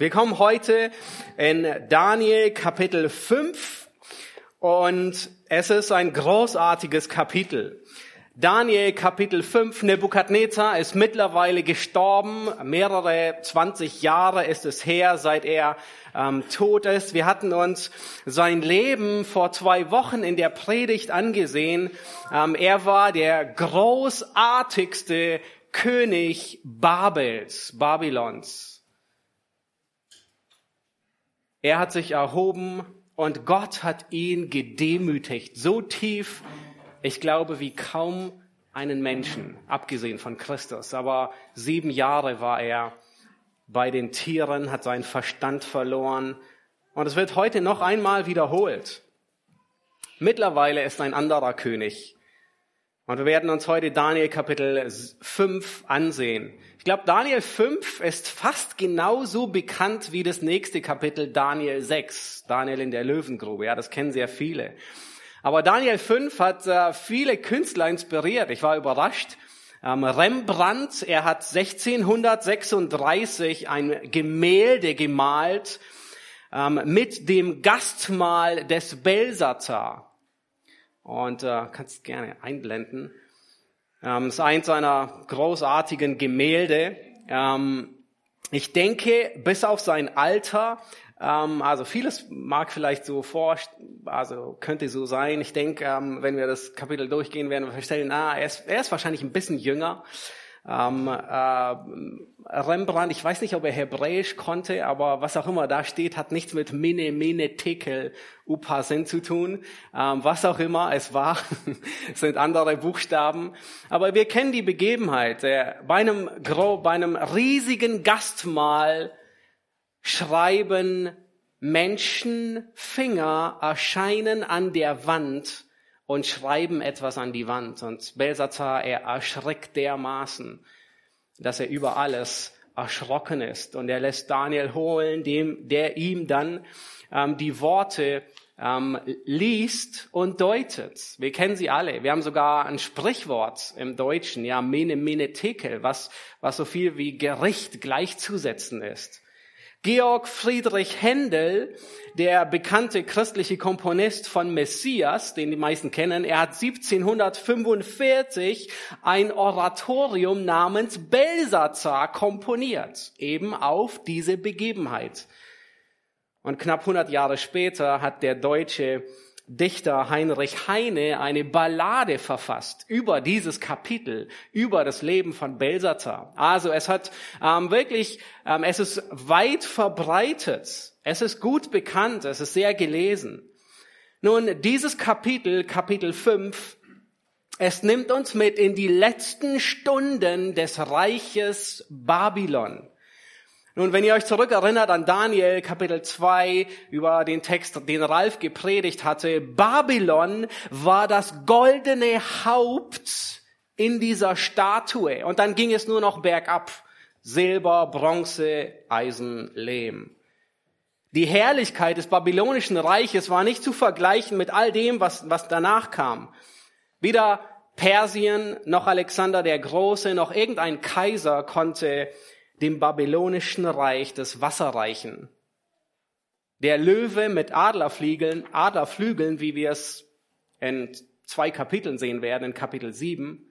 Wir kommen heute in Daniel Kapitel 5 und es ist ein großartiges Kapitel. Daniel Kapitel 5, Nebukadnezar ist mittlerweile gestorben. Mehrere 20 Jahre ist es her, seit er ähm, tot ist. Wir hatten uns sein Leben vor zwei Wochen in der Predigt angesehen. Ähm, er war der großartigste König Babels, Babylons. Er hat sich erhoben und Gott hat ihn gedemütigt, so tief, ich glaube, wie kaum einen Menschen, abgesehen von Christus. Aber sieben Jahre war er bei den Tieren, hat seinen Verstand verloren. Und es wird heute noch einmal wiederholt. Mittlerweile ist ein anderer König. Und wir werden uns heute Daniel Kapitel 5 ansehen. Ich glaube, Daniel 5 ist fast genauso bekannt wie das nächste Kapitel Daniel 6, Daniel in der Löwengrube. Ja, das kennen sehr viele. Aber Daniel 5 hat äh, viele Künstler inspiriert. Ich war überrascht. Ähm, Rembrandt, er hat 1636 ein Gemälde gemalt ähm, mit dem Gastmahl des Belsazar. Und äh, kannst gerne einblenden. Ähm, ist eins seiner großartigen Gemälde. Ähm, ich denke, bis auf sein Alter ähm, also vieles mag vielleicht so vor, also könnte so sein. Ich denke, ähm, wenn wir das Kapitel durchgehen, werden wir feststellen, ah, er ist, er ist wahrscheinlich ein bisschen jünger. Ähm, äh, Rembrandt, ich weiß nicht, ob er Hebräisch konnte, aber was auch immer da steht, hat nichts mit Mene, Mene, Tekel, Upasin zu tun. Ähm, was auch immer es war, sind andere Buchstaben. Aber wir kennen die Begebenheit. Äh, bei, einem, bei einem riesigen Gastmahl schreiben Menschenfinger erscheinen an der Wand und schreiben etwas an die Wand. Und Belsazar, er erschreckt dermaßen, dass er über alles erschrocken ist. Und er lässt Daniel holen, dem, der ihm dann ähm, die Worte ähm, liest und deutet. Wir kennen sie alle. Wir haben sogar ein Sprichwort im Deutschen, ja, mene, mene, tekel, was, was so viel wie Gericht gleichzusetzen ist. Georg Friedrich Händel, der bekannte christliche Komponist von Messias, den die meisten kennen, er hat 1745 ein Oratorium namens Belsazar komponiert, eben auf diese Begebenheit. Und knapp 100 Jahre später hat der deutsche Dichter Heinrich Heine eine Ballade verfasst über dieses Kapitel, über das Leben von Belsazar. Also es hat ähm, wirklich, ähm, es ist weit verbreitet, es ist gut bekannt, es ist sehr gelesen. Nun, dieses Kapitel, Kapitel 5, es nimmt uns mit in die letzten Stunden des Reiches Babylon. Nun, wenn ihr euch zurückerinnert an Daniel Kapitel 2 über den Text, den Ralf gepredigt hatte, Babylon war das goldene Haupt in dieser Statue. Und dann ging es nur noch bergab. Silber, Bronze, Eisen, Lehm. Die Herrlichkeit des babylonischen Reiches war nicht zu vergleichen mit all dem, was, was danach kam. Weder Persien noch Alexander der Große noch irgendein Kaiser konnte dem babylonischen Reich des Wasserreichen. Der Löwe mit Adlerflügeln, Adlerflügeln, wie wir es in zwei Kapiteln sehen werden, in Kapitel 7.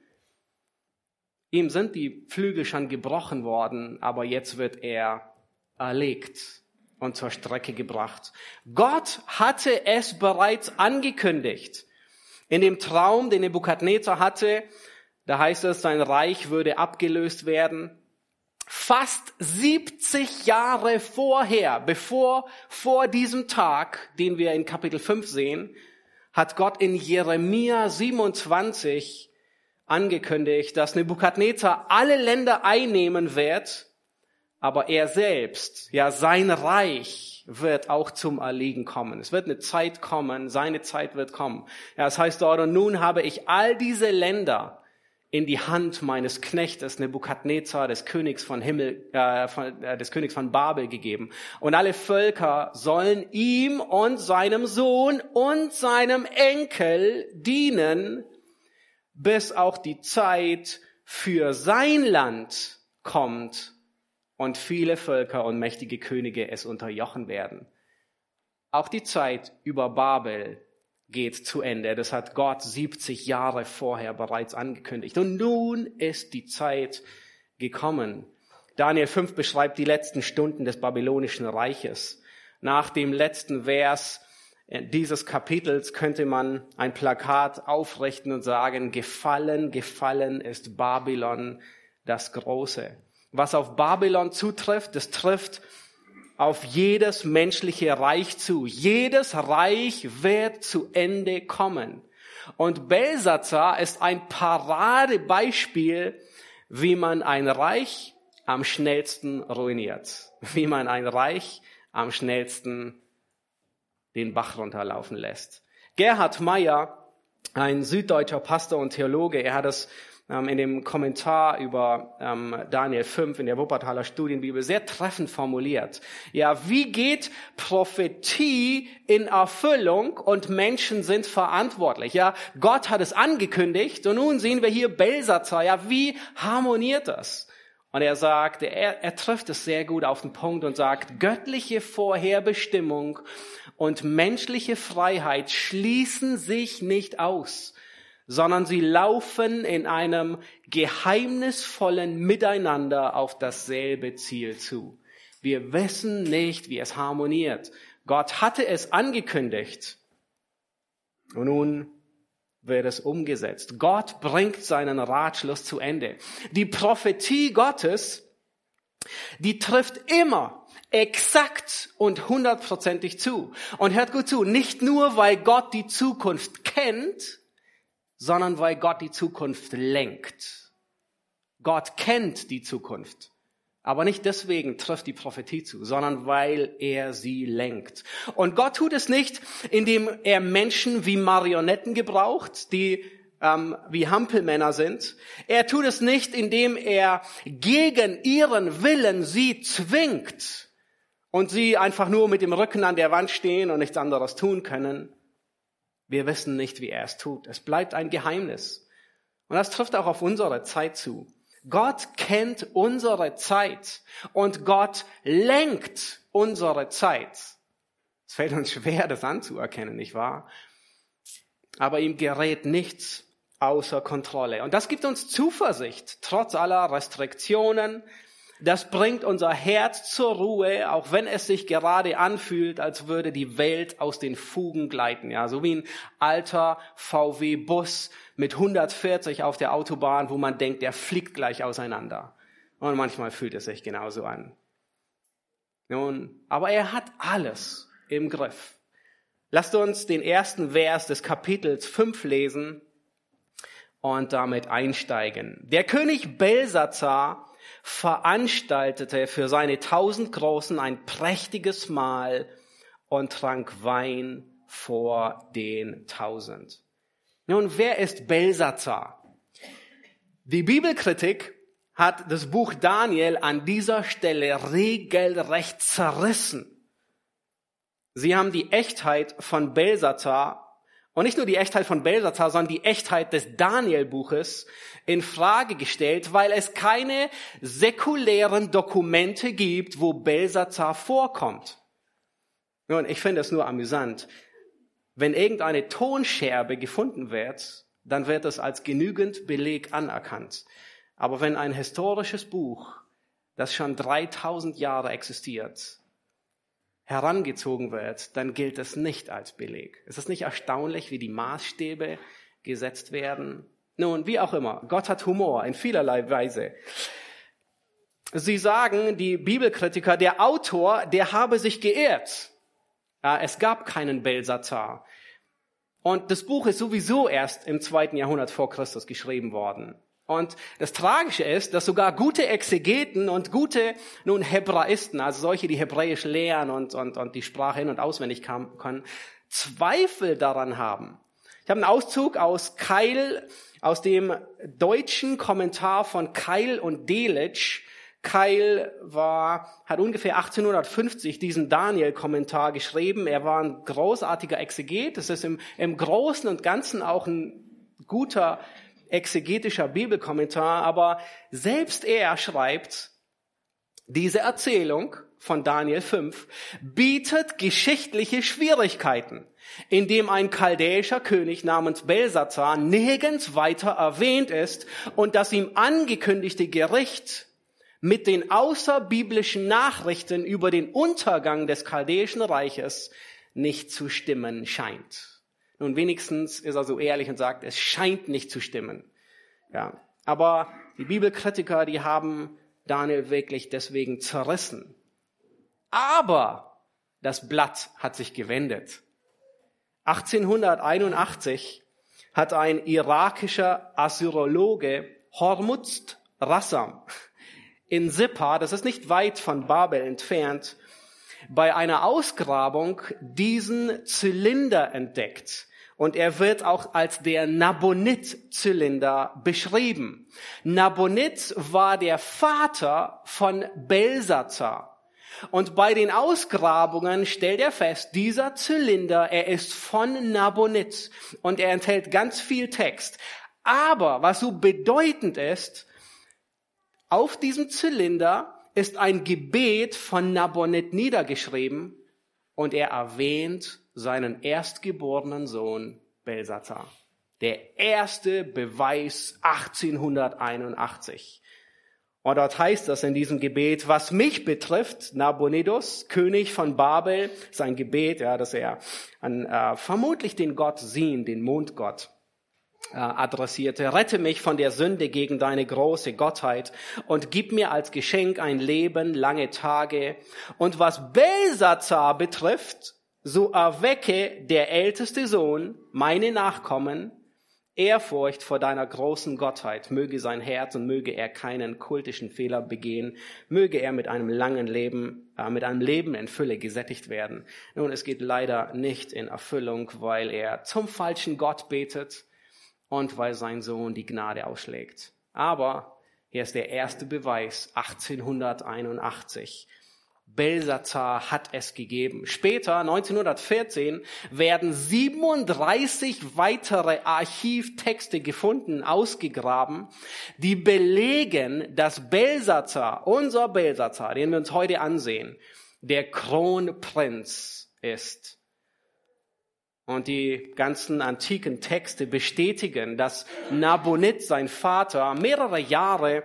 Ihm sind die Flügel schon gebrochen worden, aber jetzt wird er erlegt und zur Strecke gebracht. Gott hatte es bereits angekündigt. In dem Traum, den Nebukadnezar hatte, da heißt es, sein Reich würde abgelöst werden fast 70 Jahre vorher, bevor, vor diesem Tag, den wir in Kapitel 5 sehen, hat Gott in Jeremia 27 angekündigt, dass Nebukadnezar alle Länder einnehmen wird, aber er selbst, ja sein Reich wird auch zum Erliegen kommen. Es wird eine Zeit kommen, seine Zeit wird kommen. Ja, das heißt dort, und nun habe ich all diese Länder in die Hand meines Knechtes Nebukadnezar, des Königs von Himmel, äh, von, äh, des Königs von Babel gegeben. Und alle Völker sollen ihm und seinem Sohn und seinem Enkel dienen, bis auch die Zeit für sein Land kommt und viele Völker und mächtige Könige es unterjochen werden. Auch die Zeit über Babel geht zu Ende. Das hat Gott 70 Jahre vorher bereits angekündigt. Und nun ist die Zeit gekommen. Daniel 5 beschreibt die letzten Stunden des babylonischen Reiches. Nach dem letzten Vers dieses Kapitels könnte man ein Plakat aufrichten und sagen, gefallen, gefallen ist Babylon das Große. Was auf Babylon zutrifft, das trifft auf jedes menschliche Reich zu. Jedes Reich wird zu Ende kommen. Und Belsazar ist ein Paradebeispiel, wie man ein Reich am schnellsten ruiniert. Wie man ein Reich am schnellsten den Bach runterlaufen lässt. Gerhard Meyer, ein süddeutscher Pastor und Theologe, er hat es in dem Kommentar über ähm, Daniel 5 in der Wuppertaler Studienbibel sehr treffend formuliert. Ja, wie geht Prophetie in Erfüllung und Menschen sind verantwortlich? Ja, Gott hat es angekündigt und nun sehen wir hier Belsazar. Ja, wie harmoniert das? Und er sagt, er, er trifft es sehr gut auf den Punkt und sagt, göttliche Vorherbestimmung und menschliche Freiheit schließen sich nicht aus sondern sie laufen in einem geheimnisvollen Miteinander auf dasselbe Ziel zu. Wir wissen nicht, wie es harmoniert. Gott hatte es angekündigt. Und nun wird es umgesetzt. Gott bringt seinen Ratschluss zu Ende. Die Prophetie Gottes, die trifft immer exakt und hundertprozentig zu. Und hört gut zu, nicht nur, weil Gott die Zukunft kennt, sondern weil Gott die Zukunft lenkt. Gott kennt die Zukunft. Aber nicht deswegen trifft die Prophetie zu, sondern weil er sie lenkt. Und Gott tut es nicht, indem er Menschen wie Marionetten gebraucht, die ähm, wie Hampelmänner sind. Er tut es nicht, indem er gegen ihren Willen sie zwingt und sie einfach nur mit dem Rücken an der Wand stehen und nichts anderes tun können. Wir wissen nicht, wie er es tut. Es bleibt ein Geheimnis. Und das trifft auch auf unsere Zeit zu. Gott kennt unsere Zeit und Gott lenkt unsere Zeit. Es fällt uns schwer, das anzuerkennen, nicht wahr? Aber ihm gerät nichts außer Kontrolle. Und das gibt uns Zuversicht, trotz aller Restriktionen, das bringt unser Herz zur Ruhe, auch wenn es sich gerade anfühlt, als würde die Welt aus den Fugen gleiten. Ja, so wie ein alter VW-Bus mit 140 auf der Autobahn, wo man denkt, der fliegt gleich auseinander. Und manchmal fühlt es sich genauso an. Nun, aber er hat alles im Griff. Lasst uns den ersten Vers des Kapitels 5 lesen und damit einsteigen. Der König Belsazar veranstaltete für seine tausend Großen ein prächtiges Mahl und trank Wein vor den tausend. Nun, wer ist Belsazar? Die Bibelkritik hat das Buch Daniel an dieser Stelle regelrecht zerrissen. Sie haben die Echtheit von Belsazar und nicht nur die Echtheit von Belsazar, sondern die Echtheit des Daniel-Buches in Frage gestellt, weil es keine säkulären Dokumente gibt, wo Belsazar vorkommt. Nun, ich finde es nur amüsant. Wenn irgendeine Tonscherbe gefunden wird, dann wird es als genügend Beleg anerkannt. Aber wenn ein historisches Buch, das schon 3000 Jahre existiert, herangezogen wird, dann gilt es nicht als Beleg. Es ist nicht erstaunlich, wie die Maßstäbe gesetzt werden. Nun, wie auch immer, Gott hat Humor in vielerlei Weise. Sie sagen, die Bibelkritiker, der Autor, der habe sich geirrt. Es gab keinen Belsazar. Und das Buch ist sowieso erst im zweiten Jahrhundert vor Christus geschrieben worden. Und das Tragische ist, dass sogar gute Exegeten und gute, nun Hebraisten, also solche, die Hebräisch lehren und, und, und die Sprache hin- und auswendig können, Zweifel daran haben. Ich habe einen Auszug aus Keil, aus dem deutschen Kommentar von Keil und Delitzsch. Keil war, hat ungefähr 1850 diesen Daniel-Kommentar geschrieben. Er war ein großartiger Exeget. Das ist im, im Großen und Ganzen auch ein guter exegetischer Bibelkommentar, aber selbst er schreibt, Diese Erzählung von Daniel 5 bietet geschichtliche Schwierigkeiten, indem ein chaldäischer König namens Belsazar nirgends weiter erwähnt ist und das ihm angekündigte Gericht mit den außerbiblischen Nachrichten über den Untergang des chaldäischen Reiches nicht zu stimmen scheint. Nun, wenigstens ist er so ehrlich und sagt, es scheint nicht zu stimmen. Ja. Aber die Bibelkritiker, die haben Daniel wirklich deswegen zerrissen. Aber das Blatt hat sich gewendet. 1881 hat ein irakischer Assyrologe Hormuzd Rassam in Sippa, das ist nicht weit von Babel entfernt, bei einer Ausgrabung diesen Zylinder entdeckt. Und er wird auch als der Nabonid-Zylinder beschrieben. Nabonid war der Vater von Belsazar. Und bei den Ausgrabungen stellt er fest, dieser Zylinder, er ist von Nabonid und er enthält ganz viel Text. Aber was so bedeutend ist, auf diesem Zylinder ist ein Gebet von Nabonid niedergeschrieben und er erwähnt seinen erstgeborenen Sohn Belsazar. Der erste Beweis 1881. Und dort heißt das in diesem Gebet, was mich betrifft, Nabonidus, König von Babel, sein Gebet, ja, dass er an äh, vermutlich den Gott Sin, den Mondgott, äh, adressierte. Rette mich von der Sünde gegen deine große Gottheit und gib mir als Geschenk ein Leben, lange Tage. Und was Belsazar betrifft, so erwecke der älteste Sohn, meine Nachkommen, Ehrfurcht vor deiner großen Gottheit. Möge sein Herz und möge er keinen kultischen Fehler begehen. Möge er mit einem langen Leben, äh, mit einem Leben in Fülle gesättigt werden. Nun, es geht leider nicht in Erfüllung, weil er zum falschen Gott betet und weil sein Sohn die Gnade ausschlägt. Aber hier ist der erste Beweis 1881. Belsazar hat es gegeben. Später, 1914, werden 37 weitere Archivtexte gefunden, ausgegraben, die belegen, dass Belsazar, unser Belsazar, den wir uns heute ansehen, der Kronprinz ist. Und die ganzen antiken Texte bestätigen, dass Nabonid, sein Vater, mehrere Jahre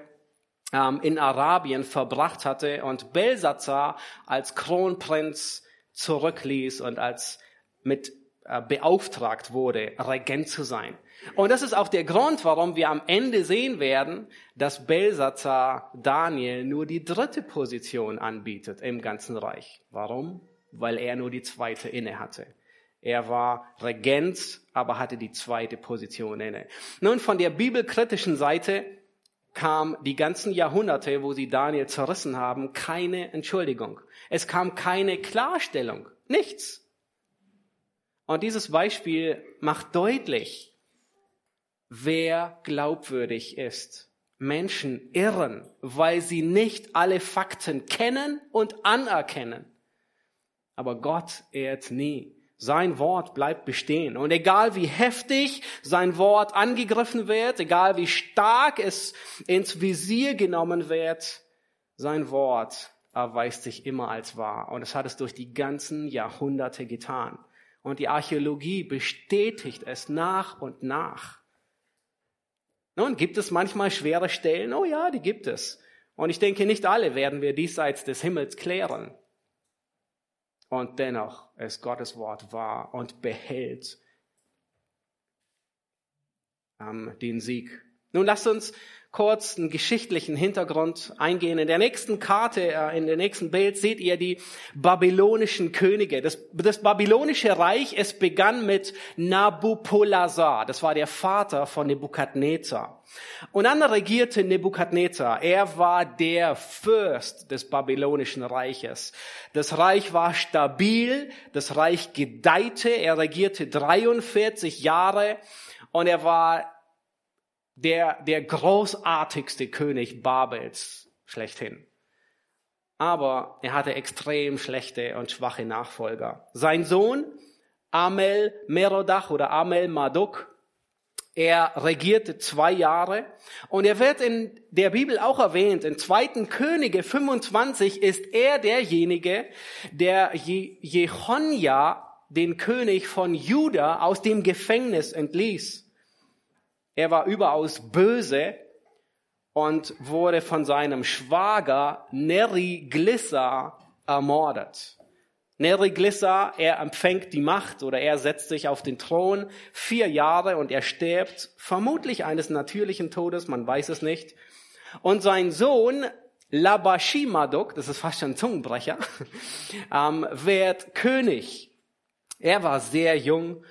in Arabien verbracht hatte und Belsazar als Kronprinz zurückließ und als mit äh, beauftragt wurde, Regent zu sein. Und das ist auch der Grund, warum wir am Ende sehen werden, dass Belsazar Daniel nur die dritte Position anbietet im ganzen Reich. Warum? Weil er nur die zweite inne hatte. Er war Regent, aber hatte die zweite Position inne. Nun, von der bibelkritischen Seite kam die ganzen Jahrhunderte, wo sie Daniel zerrissen haben, keine Entschuldigung. Es kam keine Klarstellung. Nichts. Und dieses Beispiel macht deutlich, wer glaubwürdig ist. Menschen irren, weil sie nicht alle Fakten kennen und anerkennen. Aber Gott ehrt nie. Sein Wort bleibt bestehen. Und egal wie heftig sein Wort angegriffen wird, egal wie stark es ins Visier genommen wird, sein Wort erweist sich immer als wahr. Und es hat es durch die ganzen Jahrhunderte getan. Und die Archäologie bestätigt es nach und nach. Nun, gibt es manchmal schwere Stellen? Oh ja, die gibt es. Und ich denke, nicht alle werden wir diesseits des Himmels klären. Und dennoch ist Gottes Wort wahr und behält ähm, den Sieg. Nun lasst uns kurz einen geschichtlichen Hintergrund eingehen. In der nächsten Karte, äh, in der nächsten Bild seht ihr die babylonischen Könige. Das, das babylonische Reich, es begann mit Nabopolassar. Das war der Vater von Nebukadnezar. Und dann regierte Nebukadnezar. Er war der Fürst des babylonischen Reiches. Das Reich war stabil, das Reich gedeihte, er regierte 43 Jahre und er war der, der großartigste König Babels schlechthin. Aber er hatte extrem schlechte und schwache Nachfolger. Sein Sohn Amel Merodach oder Amel Maduk Er regierte zwei Jahre und er wird in der Bibel auch erwähnt. In 2. Könige 25 ist er derjenige, der Jehonja, den König von Juda, aus dem Gefängnis entließ. Er war überaus böse und wurde von seinem Schwager Neri Glissa ermordet. Neriglissa, er empfängt die Macht oder er setzt sich auf den Thron, vier Jahre und er stirbt, vermutlich eines natürlichen Todes, man weiß es nicht. Und sein Sohn Labashimaduk, das ist fast schon ein Zungenbrecher, ähm, wird König. Er war sehr jung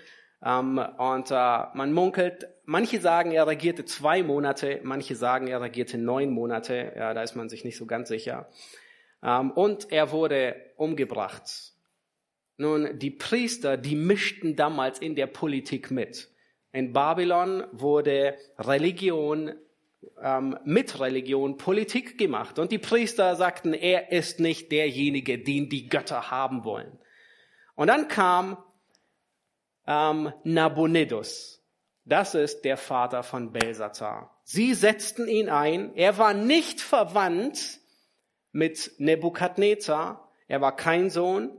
und äh, man munkelt, manche sagen, er regierte zwei Monate, manche sagen, er regierte neun Monate, ja, da ist man sich nicht so ganz sicher. Ähm, und er wurde umgebracht. Nun, die Priester, die mischten damals in der Politik mit. In Babylon wurde Religion ähm, mit Religion Politik gemacht. Und die Priester sagten, er ist nicht derjenige, den die Götter haben wollen. Und dann kam ähm, Nabonidus. Das ist der Vater von Belsazar. Sie setzten ihn ein. Er war nicht verwandt mit Nebukadnezar. Er war kein Sohn.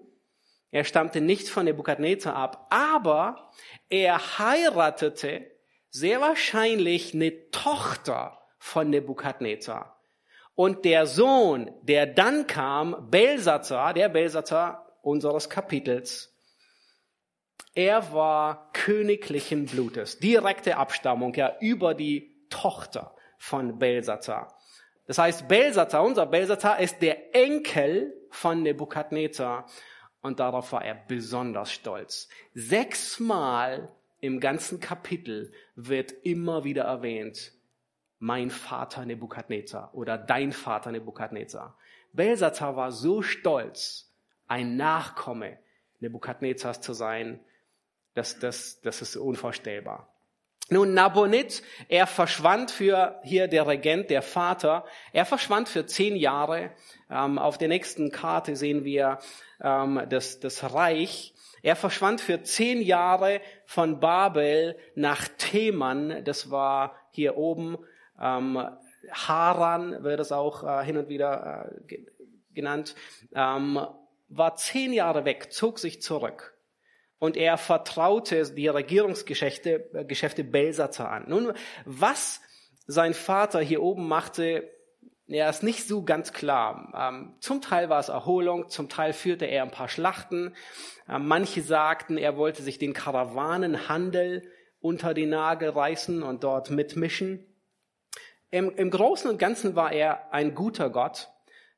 Er stammte nicht von Nebukadnezar ab, aber er heiratete sehr wahrscheinlich eine Tochter von Nebukadnezar. Und der Sohn, der dann kam, Belsazar, der Belsazar unseres Kapitels, er war königlichen Blutes, direkte Abstammung, ja, über die Tochter von Belsazar. Das heißt, Belsazar, unser Belsazar ist der Enkel von Nebukadnezar. Und darauf war er besonders stolz. Sechsmal im ganzen Kapitel wird immer wieder erwähnt, mein Vater Nebukadnezar oder dein Vater Nebukadnezar. Belsazar war so stolz, ein Nachkomme Nebukadnezars zu sein, dass das, das ist unvorstellbar. Nun, Nabonid, er verschwand für, hier der Regent, der Vater, er verschwand für zehn Jahre. Ähm, auf der nächsten Karte sehen wir ähm, das, das Reich. Er verschwand für zehn Jahre von Babel nach Theman, das war hier oben, ähm, Haran wird es auch äh, hin und wieder äh, genannt, ähm, war zehn Jahre weg, zog sich zurück und er vertraute die Regierungsgeschäfte äh, Geschäfte Belsazar an. Nun, was sein Vater hier oben machte, ja, ist nicht so ganz klar. Ähm, zum Teil war es Erholung, zum Teil führte er ein paar Schlachten. Ähm, manche sagten, er wollte sich den Karawanenhandel unter die Nagel reißen und dort mitmischen. Im, Im Großen und Ganzen war er ein guter Gott.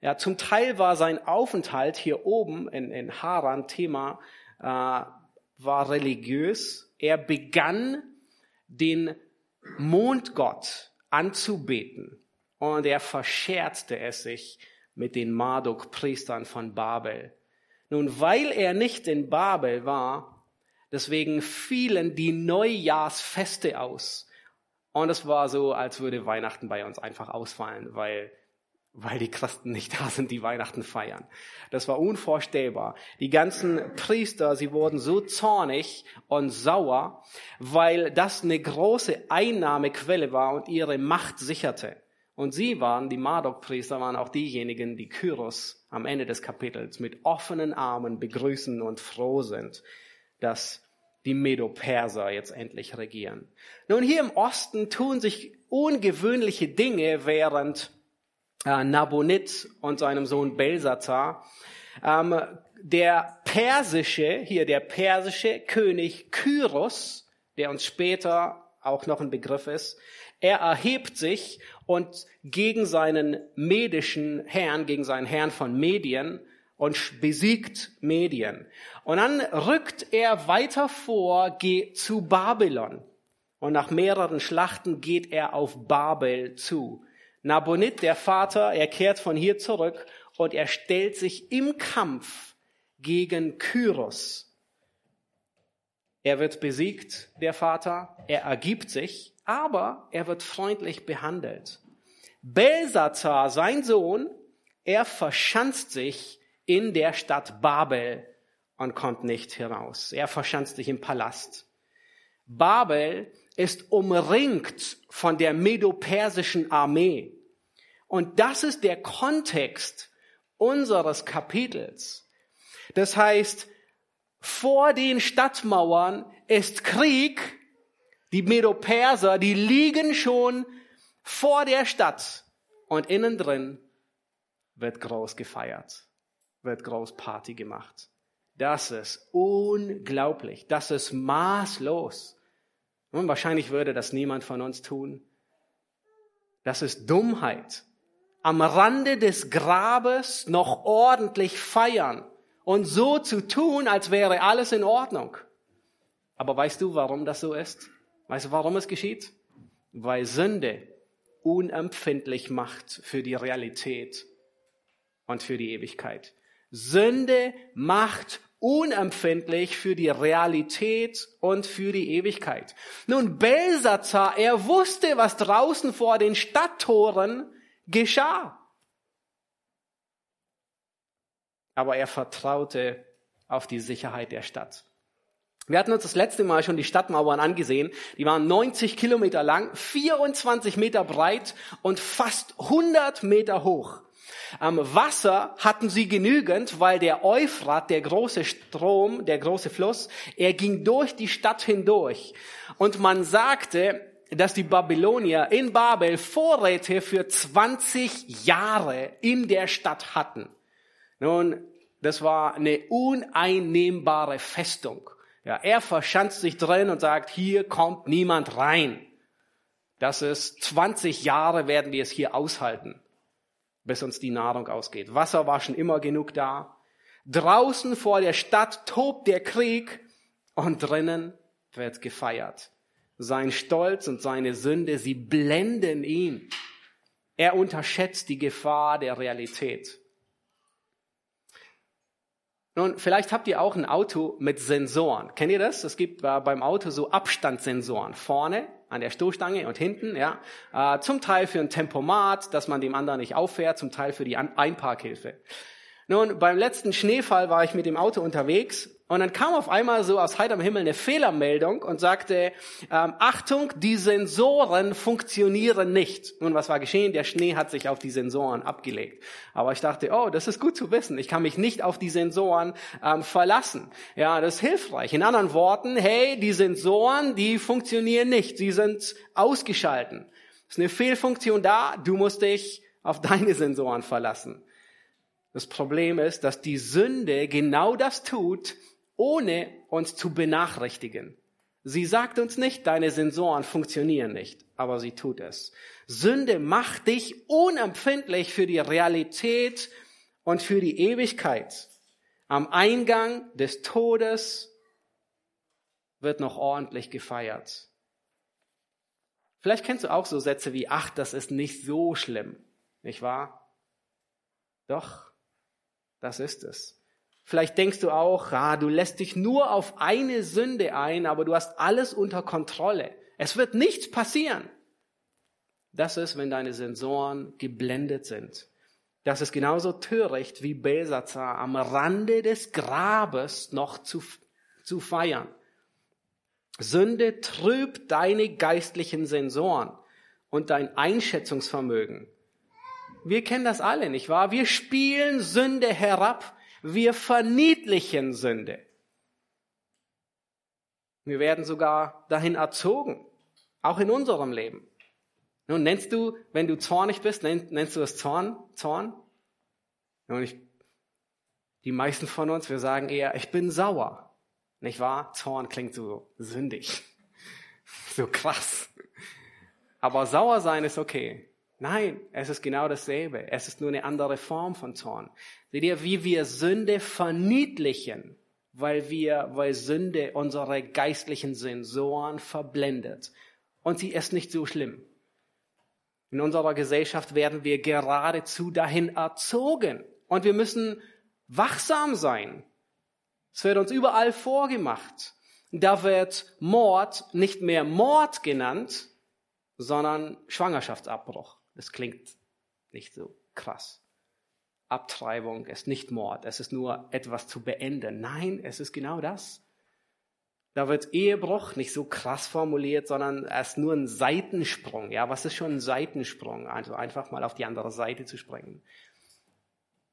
Ja, zum Teil war sein Aufenthalt hier oben in, in Haran Thema äh, war religiös. Er begann den Mondgott anzubeten und er verscherzte es sich mit den Marduk-Priestern von Babel. Nun, weil er nicht in Babel war, deswegen fielen die Neujahrsfeste aus. Und es war so, als würde Weihnachten bei uns einfach ausfallen, weil weil die Christen nicht da sind, die Weihnachten feiern. Das war unvorstellbar. Die ganzen Priester, sie wurden so zornig und sauer, weil das eine große Einnahmequelle war und ihre Macht sicherte. Und sie waren, die Marduk-Priester waren auch diejenigen, die Kyros am Ende des Kapitels mit offenen Armen begrüßen und froh sind, dass die Medo-Perser jetzt endlich regieren. Nun, hier im Osten tun sich ungewöhnliche Dinge, während äh, Nabonid und seinem Sohn Belsazar. Ähm, der persische, hier der persische König Kyros, der uns später auch noch ein Begriff ist, er erhebt sich und gegen seinen medischen Herrn, gegen seinen Herrn von Medien und besiegt Medien. Und dann rückt er weiter vor geht zu Babylon. Und nach mehreren Schlachten geht er auf Babel zu. Nabonid, der Vater, er kehrt von hier zurück und er stellt sich im Kampf gegen Kyros. Er wird besiegt, der Vater, er ergibt sich, aber er wird freundlich behandelt. Belsazar, sein Sohn, er verschanzt sich in der Stadt Babel und kommt nicht heraus. Er verschanzt sich im Palast. Babel ist umringt von der medopersischen Armee. Und das ist der Kontext unseres Kapitels. Das heißt, vor den Stadtmauern ist Krieg. Die Medoperser, die liegen schon vor der Stadt. Und innen drin wird groß gefeiert, wird groß Party gemacht. Das ist unglaublich. Das ist maßlos. Und wahrscheinlich würde das niemand von uns tun. Das ist Dummheit. Am Rande des Grabes noch ordentlich feiern und so zu tun, als wäre alles in Ordnung. Aber weißt du, warum das so ist? Weißt du, warum es geschieht? Weil Sünde unempfindlich macht für die Realität und für die Ewigkeit. Sünde macht unempfindlich für die Realität und für die Ewigkeit. Nun, Belsazar, er wusste, was draußen vor den Stadttoren geschah. Aber er vertraute auf die Sicherheit der Stadt. Wir hatten uns das letzte Mal schon die Stadtmauern angesehen. Die waren 90 Kilometer lang, 24 Meter breit und fast 100 Meter hoch. Am Wasser hatten sie genügend, weil der Euphrat, der große Strom, der große Fluss, er ging durch die Stadt hindurch. Und man sagte, dass die Babylonier in Babel Vorräte für 20 Jahre in der Stadt hatten. Nun, das war eine uneinnehmbare Festung. Ja, er verschanzt sich drin und sagt, hier kommt niemand rein. Das ist 20 Jahre werden wir es hier aushalten bis uns die Nahrung ausgeht. Wasser war schon immer genug da. Draußen vor der Stadt tobt der Krieg und drinnen wird gefeiert. Sein Stolz und seine Sünde, sie blenden ihn. Er unterschätzt die Gefahr der Realität. Nun, vielleicht habt ihr auch ein Auto mit Sensoren. Kennt ihr das? Es gibt äh, beim Auto so Abstandssensoren. Vorne an der Stoßstange und hinten, ja. Äh, zum Teil für ein Tempomat, dass man dem anderen nicht auffährt, zum Teil für die Einparkhilfe. Nun, beim letzten Schneefall war ich mit dem Auto unterwegs und dann kam auf einmal so aus heiterem Himmel eine Fehlermeldung und sagte, ähm, Achtung, die Sensoren funktionieren nicht. Nun, was war geschehen? Der Schnee hat sich auf die Sensoren abgelegt. Aber ich dachte, oh, das ist gut zu wissen. Ich kann mich nicht auf die Sensoren ähm, verlassen. Ja, das ist hilfreich. In anderen Worten, hey, die Sensoren, die funktionieren nicht. Sie sind ausgeschalten. Es ist eine Fehlfunktion da. Du musst dich auf deine Sensoren verlassen. Das Problem ist, dass die Sünde genau das tut, ohne uns zu benachrichtigen. Sie sagt uns nicht, deine Sensoren funktionieren nicht, aber sie tut es. Sünde macht dich unempfindlich für die Realität und für die Ewigkeit. Am Eingang des Todes wird noch ordentlich gefeiert. Vielleicht kennst du auch so Sätze wie, ach, das ist nicht so schlimm, nicht wahr? Doch, das ist es. Vielleicht denkst du auch, ah, du lässt dich nur auf eine Sünde ein, aber du hast alles unter Kontrolle. Es wird nichts passieren. Das ist, wenn deine Sensoren geblendet sind. Das ist genauso töricht wie Belsazar am Rande des Grabes noch zu, zu feiern. Sünde trübt deine geistlichen Sensoren und dein Einschätzungsvermögen. Wir kennen das alle, nicht wahr? Wir spielen Sünde herab. Wir verniedlichen Sünde. Wir werden sogar dahin erzogen. Auch in unserem Leben. Nun nennst du, wenn du zornig bist, nennst du das Zorn? Zorn? Nun, ich, die meisten von uns, wir sagen eher, ich bin sauer. Nicht wahr? Zorn klingt so sündig. So krass. Aber sauer sein ist okay. Nein, es ist genau dasselbe. Es ist nur eine andere Form von Zorn. Seht ihr, wie wir Sünde verniedlichen, weil wir, weil Sünde unsere geistlichen Sensoren verblendet. Und sie ist nicht so schlimm. In unserer Gesellschaft werden wir geradezu dahin erzogen. Und wir müssen wachsam sein. Es wird uns überall vorgemacht. Da wird Mord nicht mehr Mord genannt, sondern Schwangerschaftsabbruch. Das klingt nicht so krass. Abtreibung ist nicht Mord, es ist nur etwas zu beenden. Nein, es ist genau das. Da wird Ehebruch nicht so krass formuliert, sondern erst nur ein Seitensprung. Ja, was ist schon ein Seitensprung? Also einfach mal auf die andere Seite zu springen.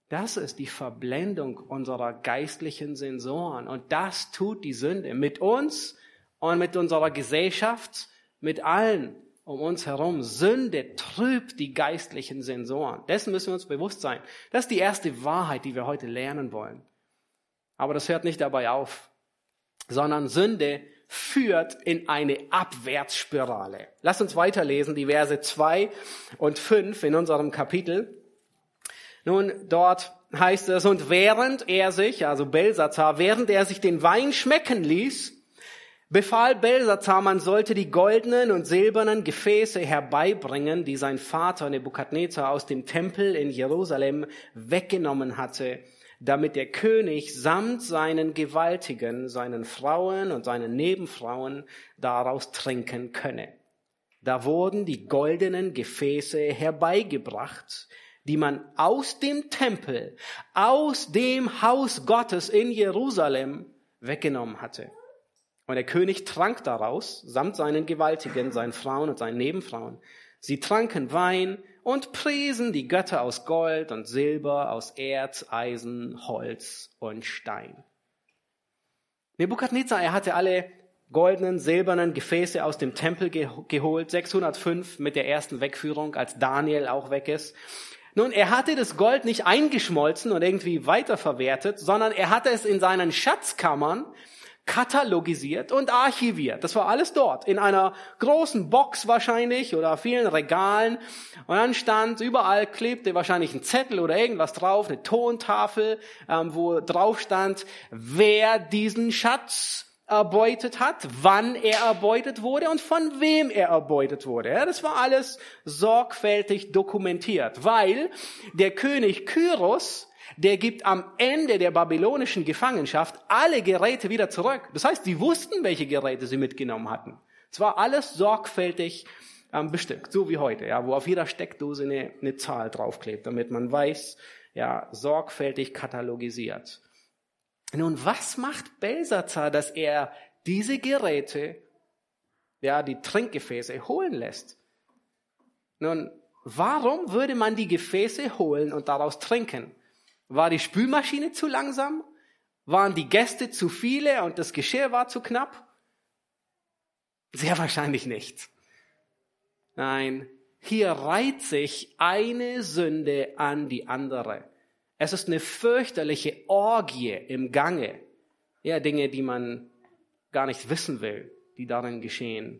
Das ist die Verblendung unserer geistlichen Sensoren. Und das tut die Sünde mit uns und mit unserer Gesellschaft, mit allen um uns herum. Sünde trübt die geistlichen Sensoren. Dessen müssen wir uns bewusst sein. Das ist die erste Wahrheit, die wir heute lernen wollen. Aber das hört nicht dabei auf sondern Sünde führt in eine Abwärtsspirale. Lass uns weiterlesen, die Verse 2 und 5 in unserem Kapitel. Nun, dort heißt es, und während er sich, also Belsazar, während er sich den Wein schmecken ließ, befahl Belsazar, man sollte die goldenen und silbernen Gefäße herbeibringen, die sein Vater Nebukadnezar aus dem Tempel in Jerusalem weggenommen hatte damit der König samt seinen Gewaltigen, seinen Frauen und seinen Nebenfrauen daraus trinken könne. Da wurden die goldenen Gefäße herbeigebracht, die man aus dem Tempel, aus dem Haus Gottes in Jerusalem weggenommen hatte. Und der König trank daraus, samt seinen Gewaltigen, seinen Frauen und seinen Nebenfrauen. Sie tranken Wein und priesen die Götter aus Gold und Silber, aus Erz, Eisen, Holz und Stein. Nebukadnezar, er hatte alle goldenen, silbernen Gefäße aus dem Tempel geholt, 605 mit der ersten Wegführung, als Daniel auch weg ist. Nun, er hatte das Gold nicht eingeschmolzen und irgendwie weiterverwertet, sondern er hatte es in seinen Schatzkammern katalogisiert und archiviert. Das war alles dort, in einer großen Box wahrscheinlich oder vielen Regalen. Und dann stand, überall klebte wahrscheinlich ein Zettel oder irgendwas drauf, eine Tontafel, ähm, wo drauf stand, wer diesen Schatz erbeutet hat, wann er erbeutet wurde und von wem er erbeutet wurde. Das war alles sorgfältig dokumentiert, weil der König Kyros der gibt am Ende der babylonischen Gefangenschaft alle Geräte wieder zurück. Das heißt, sie wussten, welche Geräte sie mitgenommen hatten. Es war alles sorgfältig ähm, bestückt, so wie heute, ja, wo auf jeder Steckdose eine, eine Zahl draufklebt, damit man weiß, ja, sorgfältig katalogisiert. Nun, was macht Belsazar, dass er diese Geräte, ja, die Trinkgefäße holen lässt? Nun, warum würde man die Gefäße holen und daraus trinken? War die Spülmaschine zu langsam? Waren die Gäste zu viele und das Geschirr war zu knapp? Sehr wahrscheinlich nicht. Nein, hier reiht sich eine Sünde an die andere. Es ist eine fürchterliche Orgie im Gange. Ja, Dinge, die man gar nicht wissen will, die darin geschehen.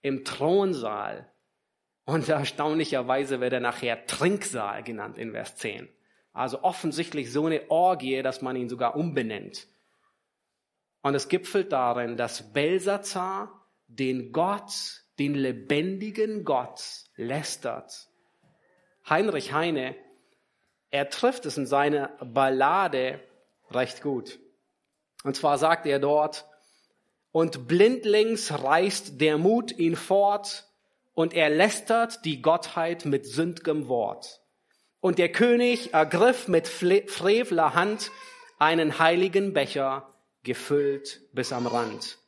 Im Thronsaal. Und erstaunlicherweise wird er nachher Trinksaal genannt in Vers 10. Also offensichtlich so eine Orgie, dass man ihn sogar umbenennt. Und es gipfelt darin, dass Belsazar den Gott, den lebendigen Gott lästert. Heinrich Heine, er trifft es in seiner Ballade recht gut. Und zwar sagt er dort, und blindlings reißt der Mut ihn fort, und er lästert die Gottheit mit sündgem Wort. Und der König ergriff mit frevler Hand einen heiligen Becher, gefüllt bis am Rand.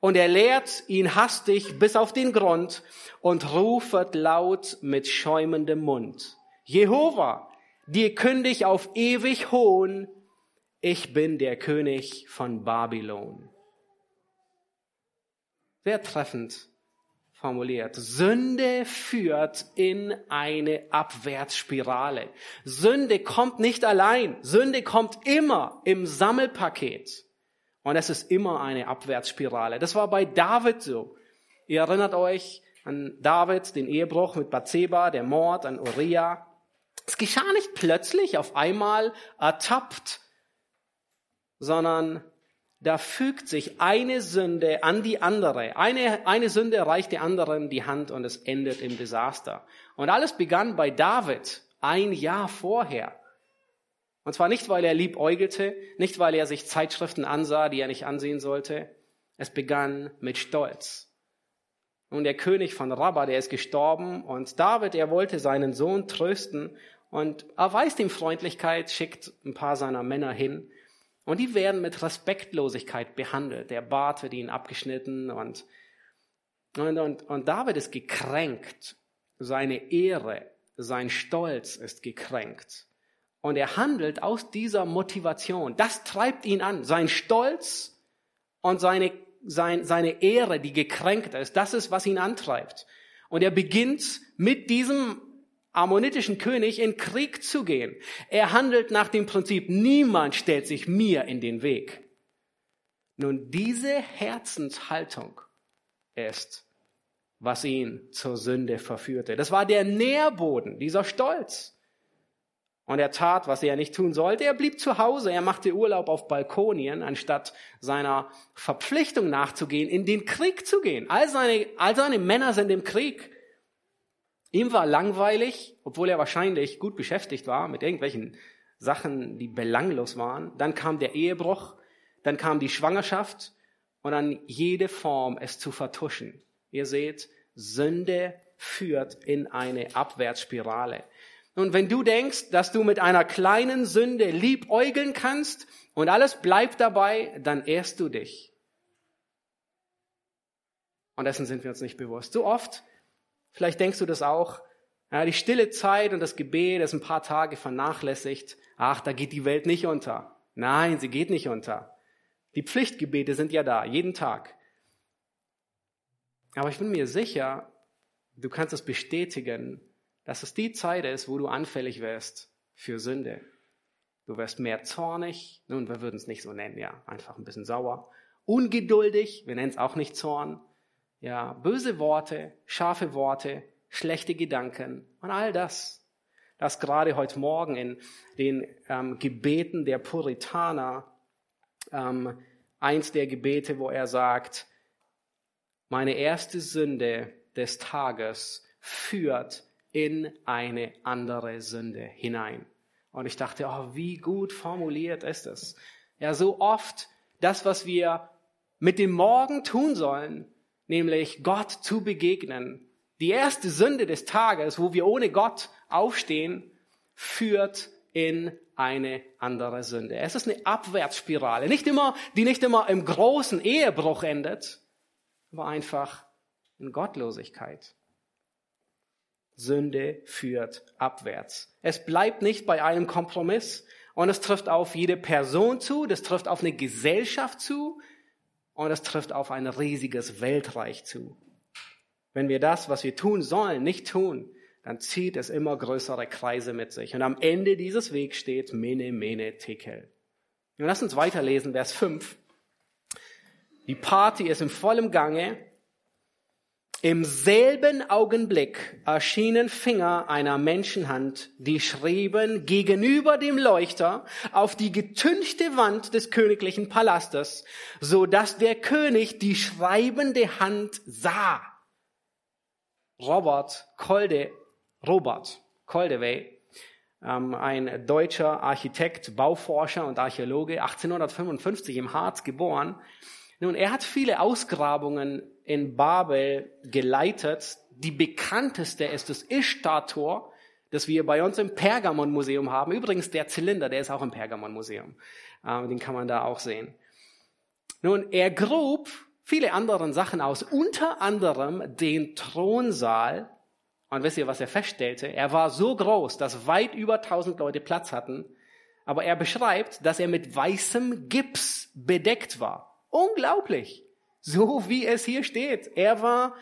Und er leert ihn hastig bis auf den Grund und rufet laut mit schäumendem Mund. Jehova, dir kündig auf ewig Hohn, ich bin der König von Babylon. Sehr treffend formuliert. Sünde führt in eine Abwärtsspirale. Sünde kommt nicht allein. Sünde kommt immer im Sammelpaket. Und es ist immer eine Abwärtsspirale. Das war bei David so. Ihr erinnert euch an David, den Ehebruch mit Bathseba, der Mord an Uriah. Es geschah nicht plötzlich auf einmal ertappt, sondern da fügt sich eine Sünde an die andere. Eine, eine Sünde reicht der anderen die Hand und es endet im Desaster. Und alles begann bei David ein Jahr vorher. Und zwar nicht, weil er liebäugelte, nicht, weil er sich Zeitschriften ansah, die er nicht ansehen sollte. Es begann mit Stolz. Und der König von Rabba, der ist gestorben und David, er wollte seinen Sohn trösten und erweist ihm Freundlichkeit, schickt ein paar seiner Männer hin Und die werden mit Respektlosigkeit behandelt. Der Bart wird ihnen abgeschnitten und, und, und, und David ist gekränkt. Seine Ehre, sein Stolz ist gekränkt. Und er handelt aus dieser Motivation. Das treibt ihn an. Sein Stolz und seine, sein, seine Ehre, die gekränkt ist, das ist, was ihn antreibt. Und er beginnt mit diesem ammonitischen König in Krieg zu gehen. Er handelt nach dem Prinzip, niemand stellt sich mir in den Weg. Nun, diese Herzenshaltung ist, was ihn zur Sünde verführte. Das war der Nährboden, dieser Stolz. Und er tat, was er nicht tun sollte. Er blieb zu Hause. Er machte Urlaub auf Balkonien, anstatt seiner Verpflichtung nachzugehen, in den Krieg zu gehen. All seine, all seine Männer sind im Krieg. Ihm war langweilig, obwohl er wahrscheinlich gut beschäftigt war mit irgendwelchen Sachen, die belanglos waren. Dann kam der Ehebruch, dann kam die Schwangerschaft und dann jede Form, es zu vertuschen. Ihr seht, Sünde führt in eine Abwärtsspirale. Und wenn du denkst, dass du mit einer kleinen Sünde liebäugeln kannst und alles bleibt dabei, dann ehrst du dich. Und dessen sind wir uns nicht bewusst. So oft Vielleicht denkst du das auch. Ja, die stille Zeit und das Gebet ist ein paar Tage vernachlässigt. Ach, da geht die Welt nicht unter. Nein, sie geht nicht unter. Die Pflichtgebete sind ja da, jeden Tag. Aber ich bin mir sicher, du kannst es bestätigen, dass es die Zeit ist, wo du anfällig wirst für Sünde. Du wirst mehr zornig, nun, wir würden es nicht so nennen, ja, einfach ein bisschen sauer. Ungeduldig, wir nennen es auch nicht Zorn ja, böse Worte, scharfe Worte, schlechte Gedanken und all das, das gerade heute Morgen in den ähm, Gebeten der Puritaner, ähm, eins der Gebete, wo er sagt, meine erste Sünde des Tages führt in eine andere Sünde hinein. Und ich dachte, oh, wie gut formuliert ist es. Ja, so oft das, was wir mit dem Morgen tun sollen, nämlich Gott zu begegnen. Die erste Sünde des Tages, wo wir ohne Gott aufstehen, führt in eine andere Sünde. Es ist eine Abwärtsspirale, nicht immer, die nicht immer im großen Ehebruch endet, aber einfach in Gottlosigkeit. Sünde führt abwärts. Es bleibt nicht bei einem Kompromiss und es trifft auf jede Person zu, das trifft auf eine Gesellschaft zu, und es trifft auf ein riesiges Weltreich zu. Wenn wir das, was wir tun sollen, nicht tun, dann zieht es immer größere Kreise mit sich. Und am Ende dieses Wegs steht Mene, Mene, Tekel. Und lass uns weiterlesen, Vers 5. Die Party ist im vollen Gange im selben Augenblick erschienen Finger einer Menschenhand, die schrieben gegenüber dem Leuchter auf die getünchte Wand des königlichen Palastes, so dass der König die schreibende Hand sah. Robert Kolde, Robert Koldewey, ähm, ein deutscher Architekt, Bauforscher und Archäologe, 1855 im Harz geboren. Nun, er hat viele Ausgrabungen in Babel geleitet. Die bekannteste ist das Ishtar-Tor, das wir bei uns im Pergamon-Museum haben. Übrigens, der Zylinder, der ist auch im Pergamon-Museum. Äh, den kann man da auch sehen. Nun, er grub viele andere Sachen aus, unter anderem den Thronsaal. Und wisst ihr, was er feststellte? Er war so groß, dass weit über 1000 Leute Platz hatten. Aber er beschreibt, dass er mit weißem Gips bedeckt war. Unglaublich. So wie es hier steht. Er war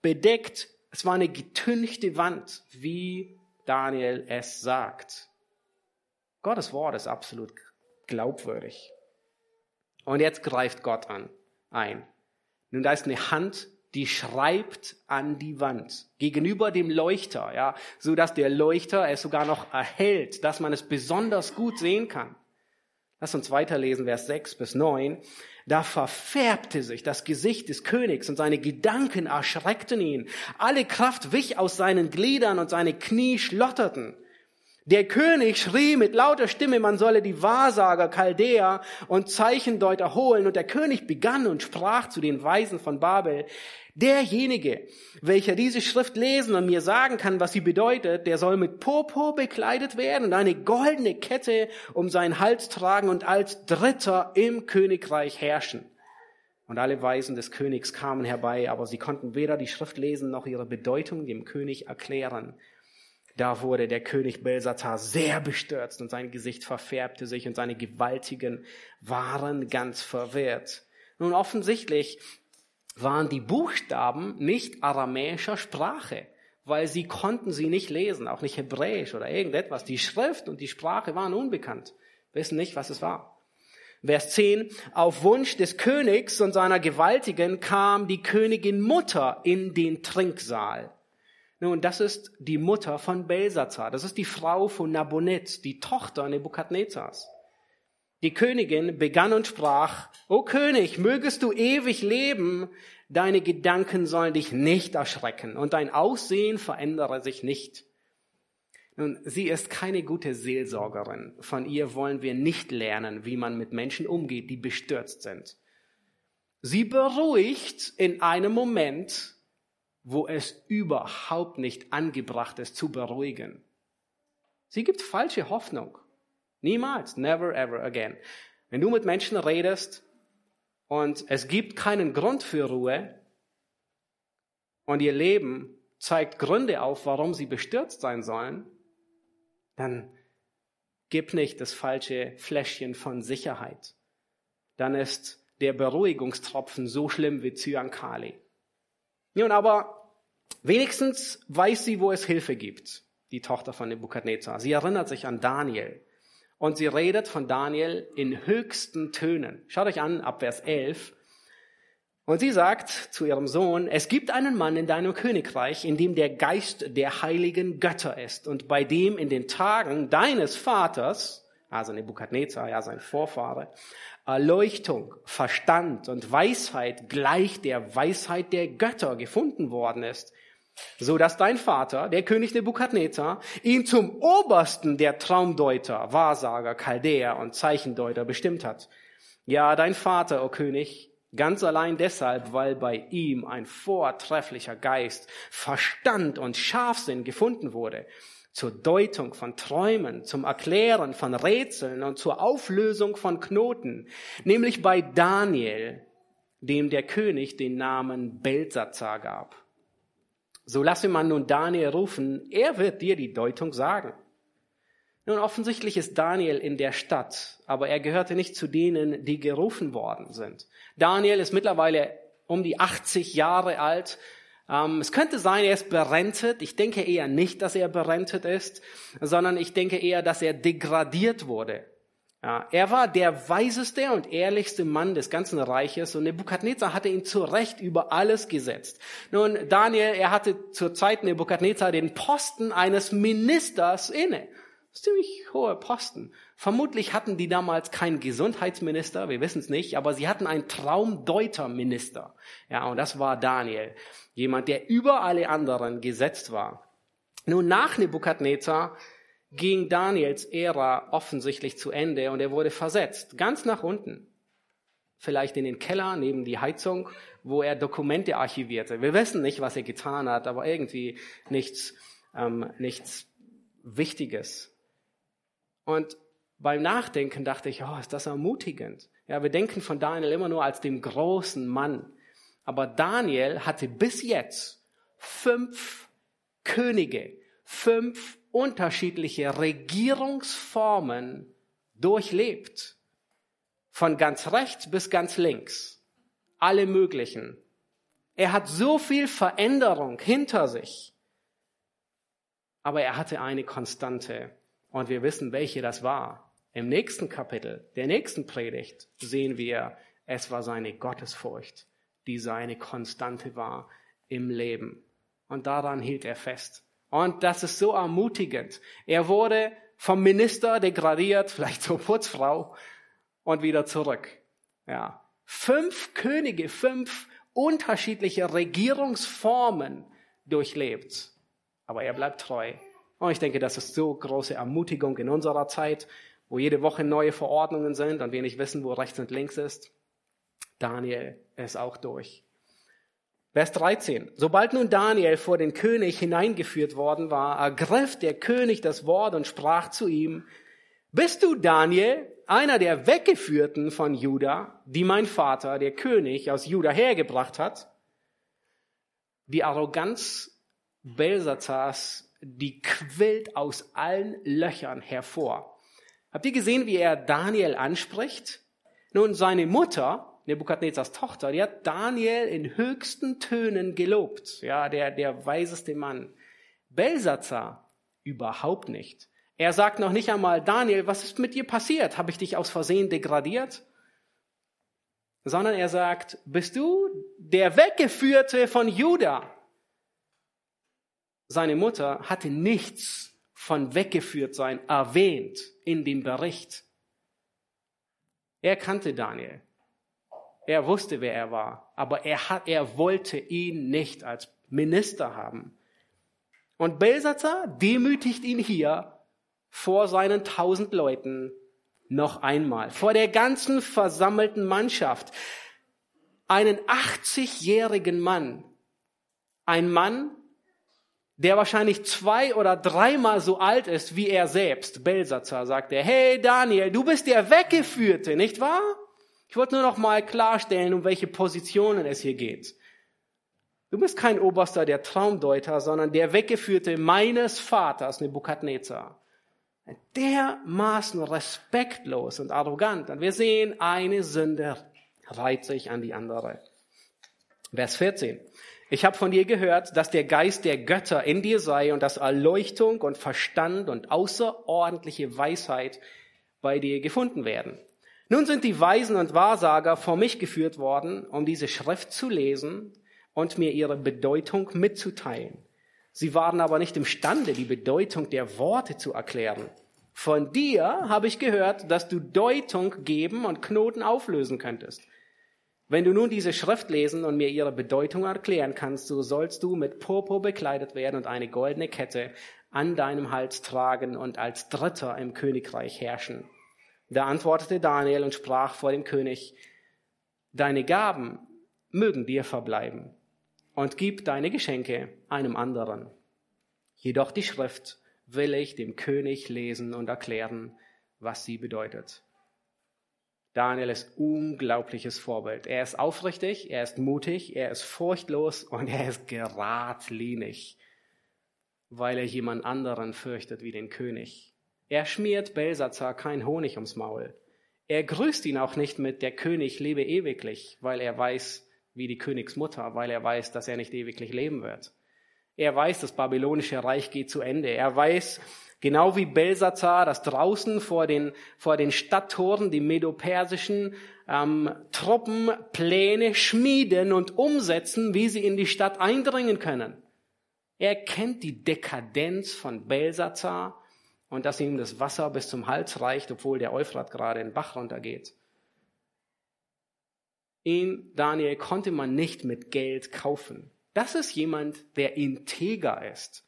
bedeckt. Es war eine getünchte Wand, wie Daniel es sagt. Gottes Wort ist absolut glaubwürdig. Und jetzt greift Gott an, ein. Nun, da ist eine Hand, die schreibt an die Wand gegenüber dem Leuchter, ja, so dass der Leuchter es sogar noch erhält, dass man es besonders gut sehen kann. Lass uns weiterlesen, Vers 6 bis 9. Da verfärbte sich das Gesicht des Königs und seine Gedanken erschreckten ihn. Alle Kraft wich aus seinen Gliedern und seine Knie schlotterten. Der König schrie mit lauter Stimme, man solle die Wahrsager, Chaldäer und Zeichendeuter holen. Und der König begann und sprach zu den Weisen von Babel, derjenige, welcher diese Schrift lesen und mir sagen kann, was sie bedeutet, der soll mit Purpur bekleidet werden und eine goldene Kette um seinen Hals tragen und als Dritter im Königreich herrschen. Und alle Weisen des Königs kamen herbei, aber sie konnten weder die Schrift lesen noch ihre Bedeutung dem König erklären. Da wurde der König Belsazar sehr bestürzt und sein Gesicht verfärbte sich und seine Gewaltigen waren ganz verwirrt. Nun offensichtlich waren die Buchstaben nicht aramäischer Sprache, weil sie konnten sie nicht lesen, auch nicht hebräisch oder irgendetwas. Die Schrift und die Sprache waren unbekannt, wissen nicht, was es war. Vers 10, auf Wunsch des Königs und seiner Gewaltigen kam die Königin Mutter in den Trinksaal. Nun, das ist die Mutter von Belsazar. Das ist die Frau von Nabonet, die Tochter Nebukadnezars. Die Königin begann und sprach, O König, mögest du ewig leben, deine Gedanken sollen dich nicht erschrecken und dein Aussehen verändere sich nicht. Nun, sie ist keine gute Seelsorgerin. Von ihr wollen wir nicht lernen, wie man mit Menschen umgeht, die bestürzt sind. Sie beruhigt in einem Moment wo es überhaupt nicht angebracht ist zu beruhigen. Sie gibt falsche Hoffnung. Niemals, never ever again. Wenn du mit Menschen redest und es gibt keinen Grund für Ruhe und ihr Leben zeigt Gründe auf, warum sie bestürzt sein sollen, dann gib nicht das falsche Fläschchen von Sicherheit. Dann ist der Beruhigungstropfen so schlimm wie Zyankali. Nun, aber wenigstens weiß sie, wo es Hilfe gibt, die Tochter von Nebukadnezar. Sie erinnert sich an Daniel. Und sie redet von Daniel in höchsten Tönen. Schaut euch an, ab Vers 11. Und sie sagt zu ihrem Sohn, es gibt einen Mann in deinem Königreich, in dem der Geist der heiligen Götter ist und bei dem in den Tagen deines Vaters, also Nebukadnezar, ja sein Vorfahre, Erleuchtung, Verstand und Weisheit gleich der Weisheit der Götter gefunden worden ist, so dass dein Vater, der König Nebukadnezar, ihn zum Obersten der Traumdeuter, Wahrsager, Chaldäer und Zeichendeuter bestimmt hat. Ja, dein Vater, o oh König, ganz allein deshalb, weil bei ihm ein vortrefflicher Geist, Verstand und Scharfsinn gefunden wurde zur Deutung von Träumen, zum Erklären von Rätseln und zur Auflösung von Knoten, nämlich bei Daniel, dem der König den Namen Belsazar gab. So lasse man nun Daniel rufen, er wird dir die Deutung sagen. Nun, offensichtlich ist Daniel in der Stadt, aber er gehörte nicht zu denen, die gerufen worden sind. Daniel ist mittlerweile um die 80 Jahre alt es könnte sein, er ist berentet. Ich denke eher nicht, dass er berentet ist, sondern ich denke eher, dass er degradiert wurde. Er war der weiseste und ehrlichste Mann des ganzen Reiches und Nebukadnezar hatte ihn zu Recht über alles gesetzt. Nun, Daniel, er hatte zur Zeit Nebukadnezar den Posten eines Ministers inne. Ziemlich hohe Posten. Vermutlich hatten die damals keinen Gesundheitsminister, wir wissen es nicht, aber sie hatten einen Traumdeuterminister. Ja, und das war Daniel. Jemand, der über alle anderen gesetzt war. Nun, nach Nebukadnezar ging Daniels Ära offensichtlich zu Ende und er wurde versetzt, ganz nach unten. Vielleicht in den Keller neben die Heizung, wo er Dokumente archivierte. Wir wissen nicht, was er getan hat, aber irgendwie nichts, ähm, nichts Wichtiges. Und beim Nachdenken dachte ich, oh, ist das ermutigend. Ja, wir denken von Daniel immer nur als dem großen Mann. Aber Daniel hatte bis jetzt fünf Könige, fünf unterschiedliche Regierungsformen durchlebt. Von ganz rechts bis ganz links. Alle möglichen. Er hat so viel Veränderung hinter sich. Aber er hatte eine Konstante. Und wir wissen, welche das war. Im nächsten Kapitel, der nächsten Predigt, sehen wir, es war seine Gottesfurcht die seine Konstante war im Leben. Und daran hielt er fest. Und das ist so ermutigend. Er wurde vom Minister degradiert, vielleicht zur Putzfrau und wieder zurück. Ja. Fünf Könige, fünf unterschiedliche Regierungsformen durchlebt. Aber er bleibt treu Und ich denke, das ist so große Ermutigung in unserer Zeit, wo jede Woche neue Verordnungen sind und wir nicht wissen, wo rechts und links ist. Daniel ist auch durch. Vers 13. Sobald nun Daniel vor den König hineingeführt worden war, ergriff der König das Wort und sprach zu ihm, bist du Daniel, einer der Weggeführten von Juda, die mein Vater, der König aus Juda hergebracht hat? Die Arroganz Belsazars, die quillt aus allen Löchern hervor. Habt ihr gesehen, wie er Daniel anspricht? Nun, seine Mutter, Nebukadnezars Tochter, die hat Daniel in höchsten Tönen gelobt. Ja, der, der weiseste Mann. Belsazar überhaupt nicht. Er sagt noch nicht einmal, Daniel, was ist mit dir passiert? Habe ich dich aus Versehen degradiert? Sondern er sagt, bist du der Weggeführte von Juda? Seine Mutter hatte nichts von weggeführt sein erwähnt in dem Bericht. Er kannte Daniel. Er wusste, wer er war, aber er, hat, er wollte ihn nicht als Minister haben. Und Belsatzer demütigt ihn hier vor seinen tausend Leuten noch einmal, vor der ganzen versammelten Mannschaft. Einen 80-jährigen Mann, ein Mann, der wahrscheinlich zwei oder dreimal so alt ist wie er selbst. Belsatzer sagt er, hey Daniel, du bist der Weggeführte, nicht wahr? Ich wollte nur noch mal klarstellen, um welche Positionen es hier geht. Du bist kein Oberster der Traumdeuter, sondern der Weggeführte meines Vaters, Nebukadnezar. Dermaßen respektlos und arrogant. Und wir sehen, eine Sünde reiht sich an die andere. Vers 14. Ich habe von dir gehört, dass der Geist der Götter in dir sei und dass Erleuchtung und Verstand und außerordentliche Weisheit bei dir gefunden werden. Nun sind die Weisen und Wahrsager vor mich geführt worden, um diese Schrift zu lesen und mir ihre Bedeutung mitzuteilen. Sie waren aber nicht imstande, die Bedeutung der Worte zu erklären. Von dir habe ich gehört, dass du Deutung geben und Knoten auflösen könntest. Wenn du nun diese Schrift lesen und mir ihre Bedeutung erklären kannst, so sollst du mit Purpur bekleidet werden und eine goldene Kette an deinem Hals tragen und als Dritter im Königreich herrschen. Da antwortete Daniel und sprach vor dem König, deine Gaben mögen dir verbleiben und gib deine Geschenke einem anderen. Jedoch die Schrift will ich dem König lesen und erklären, was sie bedeutet. Daniel ist unglaubliches Vorbild. Er ist aufrichtig, er ist mutig, er ist furchtlos und er ist geradlinig, weil er jemand anderen fürchtet wie den König. Er schmiert Belsazar kein Honig ums Maul. Er grüßt ihn auch nicht mit der König lebe ewiglich, weil er weiß, wie die Königsmutter, weil er weiß, dass er nicht ewiglich leben wird. Er weiß, das babylonische Reich geht zu Ende. Er weiß, Genau wie Belsazar, dass draußen vor den, vor den Stadttoren die medopersischen ähm, Truppen Pläne schmieden und umsetzen, wie sie in die Stadt eindringen können. Er kennt die Dekadenz von Belsazar und dass ihm das Wasser bis zum Hals reicht, obwohl der Euphrat gerade in den Bach runtergeht. Ihn, Daniel, konnte man nicht mit Geld kaufen. Das ist jemand, der integer ist.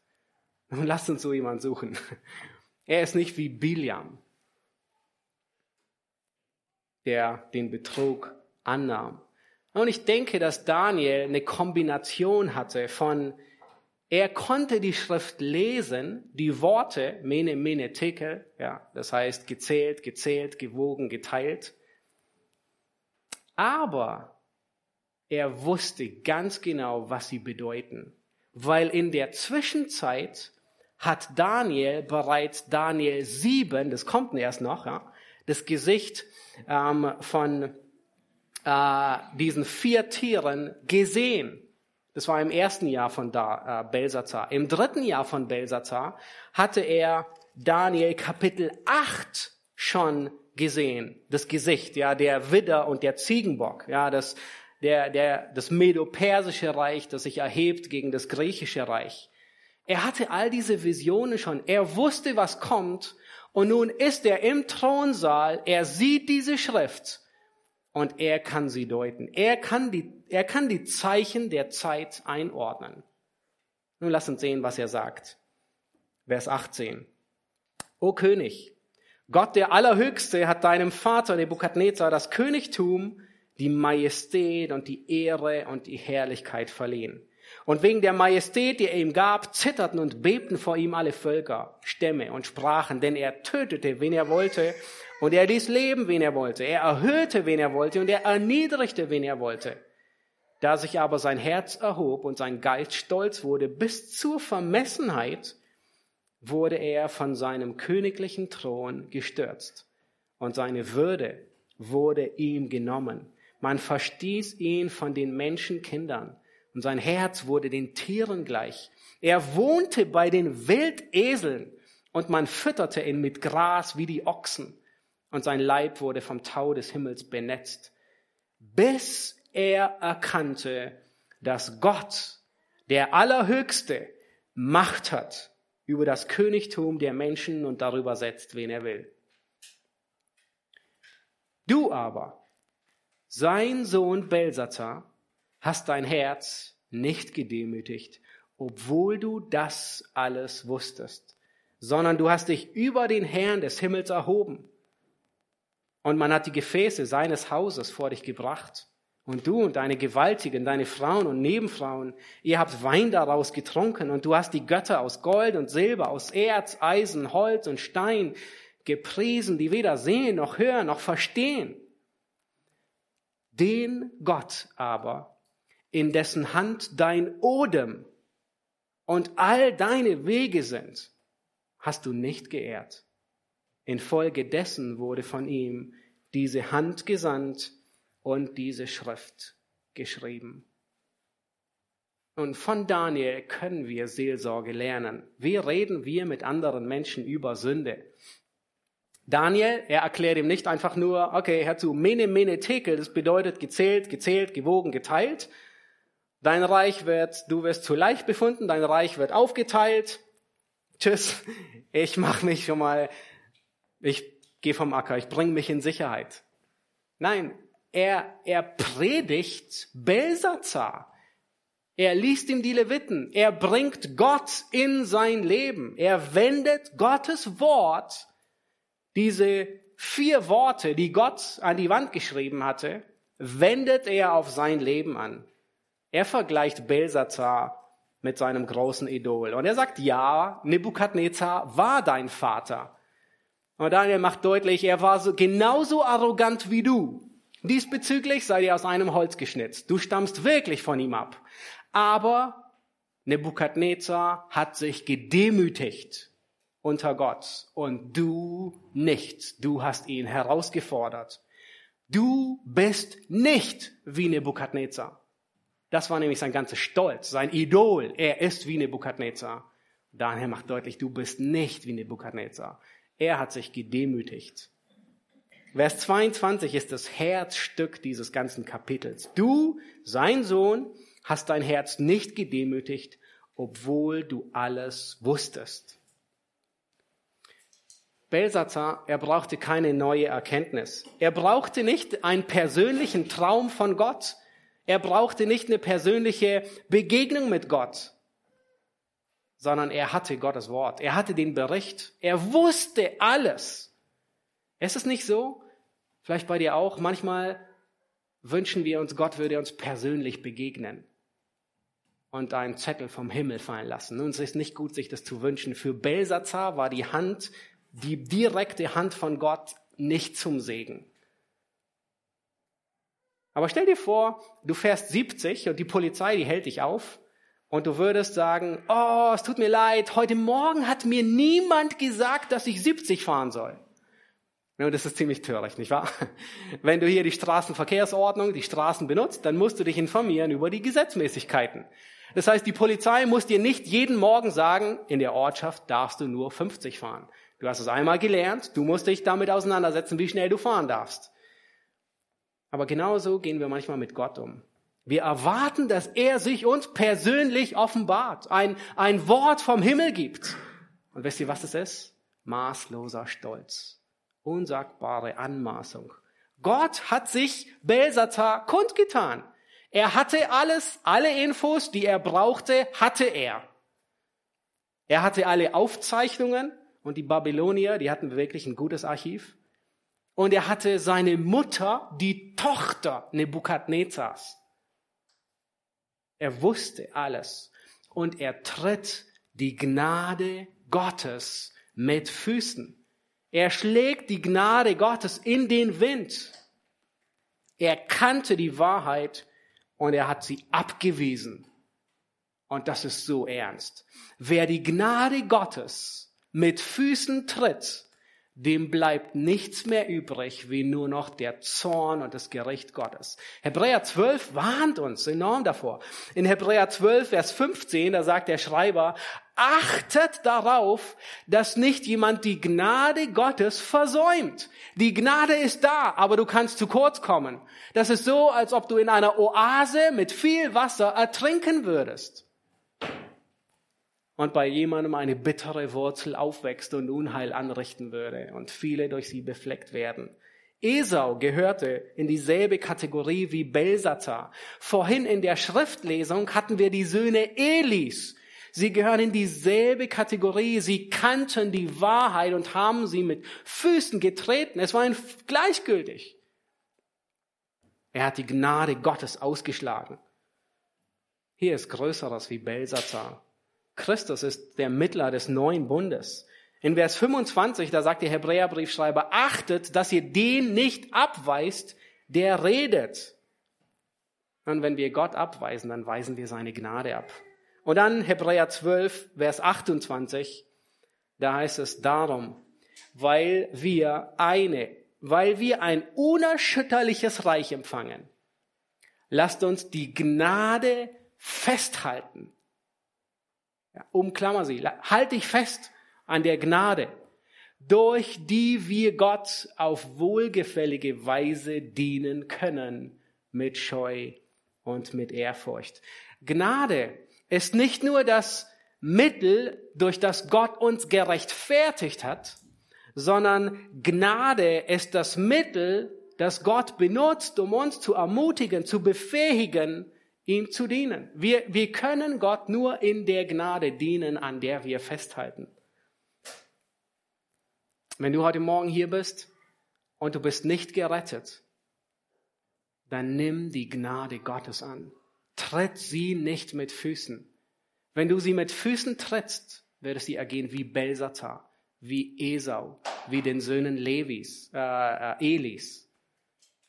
Nun lasst uns so jemand suchen. Er ist nicht wie Biliam, der den Betrug annahm. Und ich denke, dass Daniel eine Kombination hatte von, er konnte die Schrift lesen, die Worte, mene, mene, tekel, ja, das heißt gezählt, gezählt, gewogen, geteilt. Aber er wusste ganz genau, was sie bedeuten. Weil in der Zwischenzeit hat Daniel bereits Daniel 7, das kommt erst noch, ja, das Gesicht ähm, von äh, diesen vier Tieren gesehen. Das war im ersten Jahr von da, äh, Belsazar. Im dritten Jahr von Belsazar hatte er Daniel Kapitel 8 schon gesehen. Das Gesicht, ja, der Widder und der Ziegenbock, ja, das, der, der, das Medo-Persische Reich, das sich erhebt gegen das griechische Reich. Er hatte all diese Visionen schon. Er wusste, was kommt. Und nun ist er im Thronsaal. Er sieht diese Schrift. Und er kann sie deuten. Er kann die, er kann die Zeichen der Zeit einordnen. Nun lass uns sehen, was er sagt. Vers 18. O König, Gott der Allerhöchste hat deinem Vater Nebukadnezar das Königtum, die Majestät und die Ehre und die Herrlichkeit verliehen. Und wegen der Majestät, die er ihm gab, zitterten und bebten vor ihm alle Völker, Stämme und Sprachen, denn er tötete, wen er wollte, und er ließ leben, wen er wollte. Er erhöhte, wen er wollte, und er erniedrigte, wen er wollte. Da sich aber sein Herz erhob und sein Geist stolz wurde bis zur Vermessenheit, wurde er von seinem königlichen Thron gestürzt und seine Würde wurde ihm genommen. Man verstieß ihn von den Menschenkindern und sein Herz wurde den Tieren gleich. Er wohnte bei den Wildeseln und man fütterte ihn mit Gras wie die Ochsen und sein Leib wurde vom Tau des Himmels benetzt, bis er erkannte, dass Gott, der Allerhöchste, Macht hat über das Königtum der Menschen und darüber setzt, wen er will. Du aber, sein Sohn Belsazar, hast dein Herz nicht gedemütigt, obwohl du das alles wusstest, sondern du hast dich über den Herrn des Himmels erhoben. Und man hat die Gefäße seines Hauses vor dich gebracht. Und du und deine Gewaltigen, deine Frauen und Nebenfrauen, ihr habt Wein daraus getrunken und du hast die Götter aus Gold und Silber, aus Erz, Eisen, Holz und Stein gepriesen, die weder sehen noch hören noch verstehen. Den Gott aber, in dessen Hand dein Odem und all deine Wege sind, hast du nicht geehrt. Infolgedessen wurde von ihm diese Hand gesandt, und diese Schrift geschrieben. Und von Daniel können wir Seelsorge lernen. Wie reden wir mit anderen Menschen über Sünde? Daniel, er erklärt ihm nicht einfach nur, okay, hör zu, mene, mene, tekel, das bedeutet gezählt, gezählt, gewogen, geteilt. Dein Reich wird, du wirst zu leicht befunden, dein Reich wird aufgeteilt. Tschüss, ich mach mich schon mal, ich gehe vom Acker, ich bringe mich in Sicherheit. Nein, er, er predigt Belsazar. Er liest ihm die Leviten. Er bringt Gott in sein Leben. Er wendet Gottes Wort, diese vier Worte, die Gott an die Wand geschrieben hatte, wendet er auf sein Leben an. Er vergleicht Belsazar mit seinem großen Idol. Und er sagt, ja, Nebukadnezar war dein Vater. Und Daniel macht deutlich, er war so genauso arrogant wie du. Diesbezüglich seid ihr aus einem Holz geschnitzt. Du stammst wirklich von ihm ab. Aber Nebukadnezar hat sich gedemütigt unter Gott und du nicht. Du hast ihn herausgefordert. Du bist nicht wie Nebukadnezar. Das war nämlich sein ganzer Stolz, sein Idol. Er ist wie Nebukadnezar. Daniel macht deutlich, du bist nicht wie Nebukadnezar. Er hat sich gedemütigt. Vers 22 ist das Herzstück dieses ganzen Kapitels. Du, sein Sohn, hast dein Herz nicht gedemütigt, obwohl du alles wusstest. Belsazar, er brauchte keine neue Erkenntnis. Er brauchte nicht einen persönlichen Traum von Gott. Er brauchte nicht eine persönliche Begegnung mit Gott, sondern er hatte Gottes Wort. Er hatte den Bericht. Er wusste alles. Es ist nicht so, Vielleicht bei dir auch. Manchmal wünschen wir uns, Gott würde uns persönlich begegnen und einen Zettel vom Himmel fallen lassen. Und es ist nicht gut, sich das zu wünschen. Für Belsazar war die Hand, die direkte Hand von Gott nicht zum Segen. Aber stell dir vor, du fährst 70 und die Polizei, die hält dich auf und du würdest sagen, oh, es tut mir leid, heute Morgen hat mir niemand gesagt, dass ich 70 fahren soll. Und das ist ziemlich töricht, nicht wahr? Wenn du hier die Straßenverkehrsordnung, die Straßen benutzt, dann musst du dich informieren über die Gesetzmäßigkeiten. Das heißt, die Polizei muss dir nicht jeden Morgen sagen, in der Ortschaft darfst du nur 50 fahren. Du hast es einmal gelernt, du musst dich damit auseinandersetzen, wie schnell du fahren darfst. Aber genauso gehen wir manchmal mit Gott um. Wir erwarten, dass er sich uns persönlich offenbart, ein, ein Wort vom Himmel gibt. Und wisst ihr, was es ist? Maßloser Stolz unsagbare Anmaßung. Gott hat sich Belsazar kundgetan. Er hatte alles, alle Infos, die er brauchte, hatte er. Er hatte alle Aufzeichnungen und die Babylonier, die hatten wirklich ein gutes Archiv. Und er hatte seine Mutter, die Tochter Nebukadnezars. Er wusste alles. Und er tritt die Gnade Gottes mit Füßen. Er schlägt die Gnade Gottes in den Wind. Er kannte die Wahrheit und er hat sie abgewiesen. Und das ist so ernst. Wer die Gnade Gottes mit Füßen tritt, dem bleibt nichts mehr übrig, wie nur noch der Zorn und das Gericht Gottes. Hebräer 12 warnt uns enorm davor. In Hebräer 12, Vers 15, da sagt der Schreiber, achtet darauf, dass nicht jemand die Gnade Gottes versäumt. Die Gnade ist da, aber du kannst zu kurz kommen. Das ist so, als ob du in einer Oase mit viel Wasser ertrinken würdest und bei jemandem eine bittere Wurzel aufwächst und Unheil anrichten würde und viele durch sie befleckt werden. Esau gehörte in dieselbe Kategorie wie Belsazar. Vorhin in der Schriftlesung hatten wir die Söhne Elis. Sie gehören in dieselbe Kategorie. Sie kannten die Wahrheit und haben sie mit Füßen getreten. Es war ihnen gleichgültig. Er hat die Gnade Gottes ausgeschlagen. Hier ist Größeres wie Belsazar. Christus ist der Mittler des neuen Bundes. In Vers 25, da sagt der Hebräerbriefschreiber, achtet, dass ihr den nicht abweist, der redet. Und wenn wir Gott abweisen, dann weisen wir seine Gnade ab. Und dann Hebräer 12, Vers 28, da heißt es darum, weil wir eine, weil wir ein unerschütterliches Reich empfangen. Lasst uns die Gnade festhalten ja, umklammer sie. Halt dich fest an der Gnade, durch die wir Gott auf wohlgefällige Weise dienen können mit Scheu und mit Ehrfurcht. Gnade ist nicht nur das Mittel, durch das Gott uns gerechtfertigt hat, sondern Gnade ist das Mittel, das Gott benutzt, um uns zu ermutigen, zu befähigen, ihm zu dienen. Wir, wir können Gott nur in der Gnade dienen, an der wir festhalten. Wenn du heute Morgen hier bist und du bist nicht gerettet, dann nimm die Gnade Gottes an. Tritt sie nicht mit Füßen. Wenn du sie mit Füßen trittst, wird es dir ergehen wie Belsazar, wie Esau, wie den Söhnen Levis, äh, äh, Elis.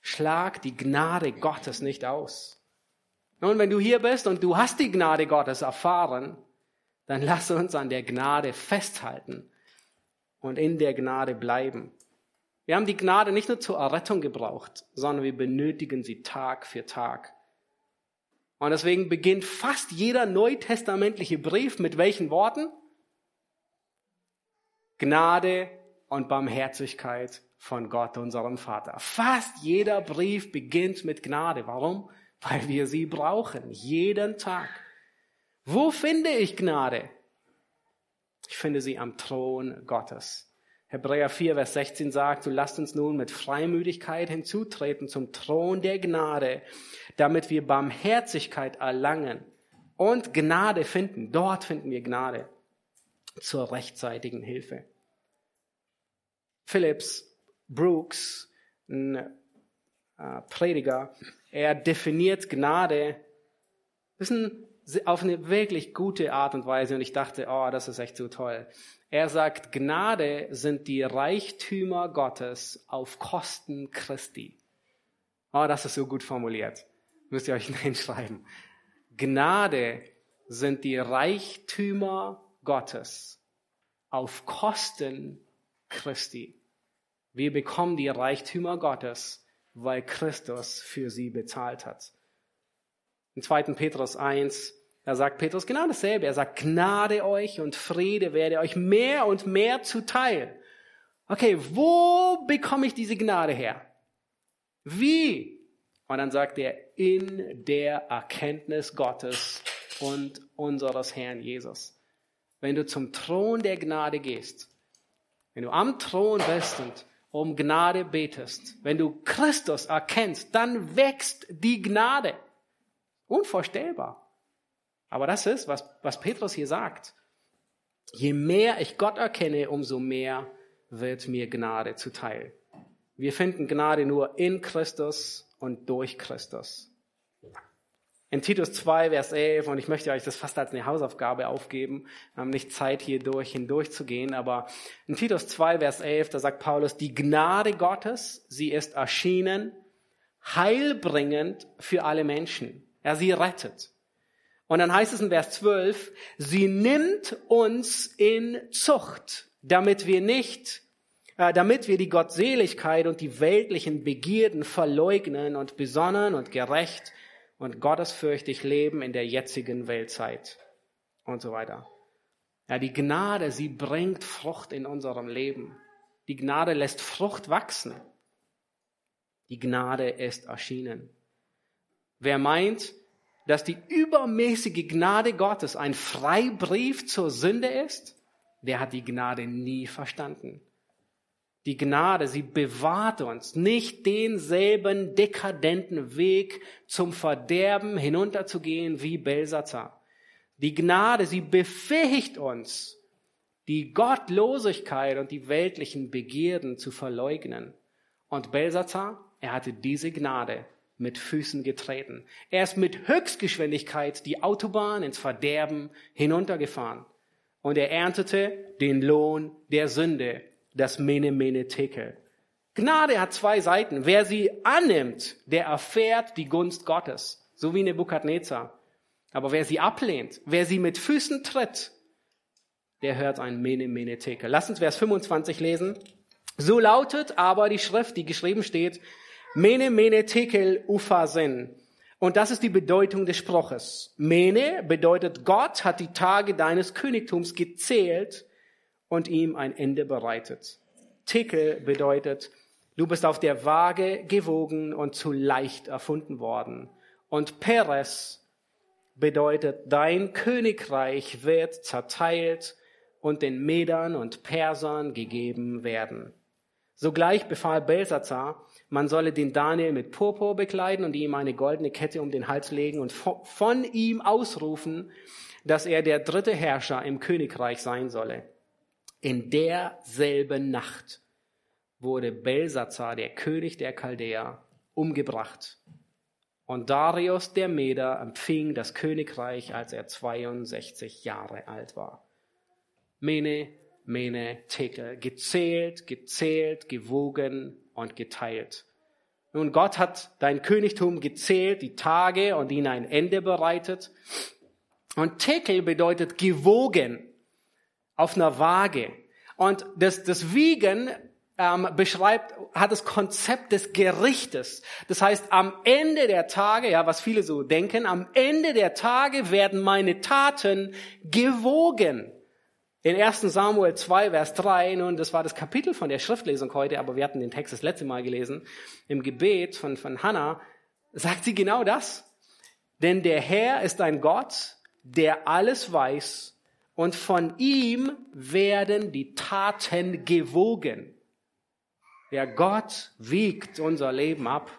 Schlag die Gnade Gottes nicht aus. Nun, wenn du hier bist und du hast die Gnade Gottes erfahren, dann lass uns an der Gnade festhalten und in der Gnade bleiben. Wir haben die Gnade nicht nur zur Errettung gebraucht, sondern wir benötigen sie Tag für Tag. Und deswegen beginnt fast jeder neutestamentliche Brief mit welchen Worten? Gnade und Barmherzigkeit von Gott, unserem Vater. Fast jeder Brief beginnt mit Gnade. Warum? Weil wir sie brauchen, jeden Tag. Wo finde ich Gnade? Ich finde sie am Thron Gottes. Hebräer 4, Vers 16 sagt, so lasst uns nun mit Freimütigkeit hinzutreten zum Thron der Gnade, damit wir Barmherzigkeit erlangen und Gnade finden. Dort finden wir Gnade zur rechtzeitigen Hilfe. Phillips Brooks, ein äh, Prediger, er definiert Gnade auf eine wirklich gute Art und Weise und ich dachte, oh, das ist echt so toll. Er sagt, Gnade sind die Reichtümer Gottes auf Kosten Christi. Oh, das ist so gut formuliert. Müsst ihr euch hinschreiben. Gnade sind die Reichtümer Gottes auf Kosten Christi. Wir bekommen die Reichtümer Gottes weil Christus für sie bezahlt hat. Im 2. Petrus 1, da sagt Petrus genau dasselbe. Er sagt, Gnade euch und Friede werde euch mehr und mehr zuteil. Okay, wo bekomme ich diese Gnade her? Wie? Und dann sagt er, in der Erkenntnis Gottes und unseres Herrn Jesus. Wenn du zum Thron der Gnade gehst, wenn du am Thron bist und um Gnade betest, wenn du Christus erkennst, dann wächst die Gnade. Unvorstellbar. Aber das ist, was, was Petrus hier sagt. Je mehr ich Gott erkenne, umso mehr wird mir Gnade zuteil. Wir finden Gnade nur in Christus und durch Christus. In Titus 2, Vers 11, und ich möchte euch das fast als eine Hausaufgabe aufgeben, wir haben nicht Zeit hier durch hindurchzugehen, aber in Titus 2, Vers 11, da sagt Paulus, die Gnade Gottes, sie ist erschienen, heilbringend für alle Menschen. Ja, sie rettet. Und dann heißt es in Vers 12, sie nimmt uns in Zucht, damit wir nicht, äh, damit wir die Gottseligkeit und die weltlichen Begierden verleugnen und besonnen und gerecht und gottesfürchtig leben in der jetzigen Weltzeit und so weiter. Ja, die Gnade, sie bringt Frucht in unserem Leben. Die Gnade lässt Frucht wachsen. Die Gnade ist erschienen. Wer meint, dass die übermäßige Gnade Gottes ein Freibrief zur Sünde ist, der hat die Gnade nie verstanden. Die Gnade, sie bewahrt uns, nicht denselben dekadenten Weg zum Verderben hinunterzugehen wie Belsazar. Die Gnade, sie befähigt uns, die Gottlosigkeit und die weltlichen Begierden zu verleugnen. Und Belsazar, er hatte diese Gnade mit Füßen getreten. Er ist mit Höchstgeschwindigkeit die Autobahn ins Verderben hinuntergefahren. Und er erntete den Lohn der Sünde das Mene Mene Tekel. Gnade hat zwei Seiten. Wer sie annimmt, der erfährt die Gunst Gottes, so wie Nebukadnezar. Aber wer sie ablehnt, wer sie mit Füßen tritt, der hört ein Mene Mene Tekel. Lass uns Vers 25 lesen. So lautet aber die Schrift, die geschrieben steht, Mene Mene Tekel Ufasen. Und das ist die Bedeutung des Spruches. Mene bedeutet, Gott hat die Tage deines Königtums gezählt und ihm ein Ende bereitet. Tekel bedeutet, du bist auf der Waage gewogen und zu leicht erfunden worden. Und Peres bedeutet, dein Königreich wird zerteilt und den Medern und Persern gegeben werden. Sogleich befahl Belsazar, man solle den Daniel mit Purpur bekleiden und ihm eine goldene Kette um den Hals legen und von ihm ausrufen, dass er der dritte Herrscher im Königreich sein solle. In derselben Nacht wurde Belsazar, der König der Chaldäer, umgebracht. Und Darius der Meder empfing das Königreich, als er 62 Jahre alt war. Mene, Mene, Tekel, gezählt, gezählt, gewogen und geteilt. Nun, Gott hat dein Königtum gezählt, die Tage und ihnen ein Ende bereitet. Und Tekel bedeutet gewogen auf einer Waage. Und das, das Wiegen ähm, beschreibt, hat das Konzept des Gerichtes. Das heißt, am Ende der Tage, ja, was viele so denken, am Ende der Tage werden meine Taten gewogen. In 1 Samuel 2, Vers 3, nun, das war das Kapitel von der Schriftlesung heute, aber wir hatten den Text das letzte Mal gelesen, im Gebet von, von Hannah, sagt sie genau das. Denn der Herr ist ein Gott, der alles weiß und von ihm werden die Taten gewogen. Der Gott wiegt unser Leben ab.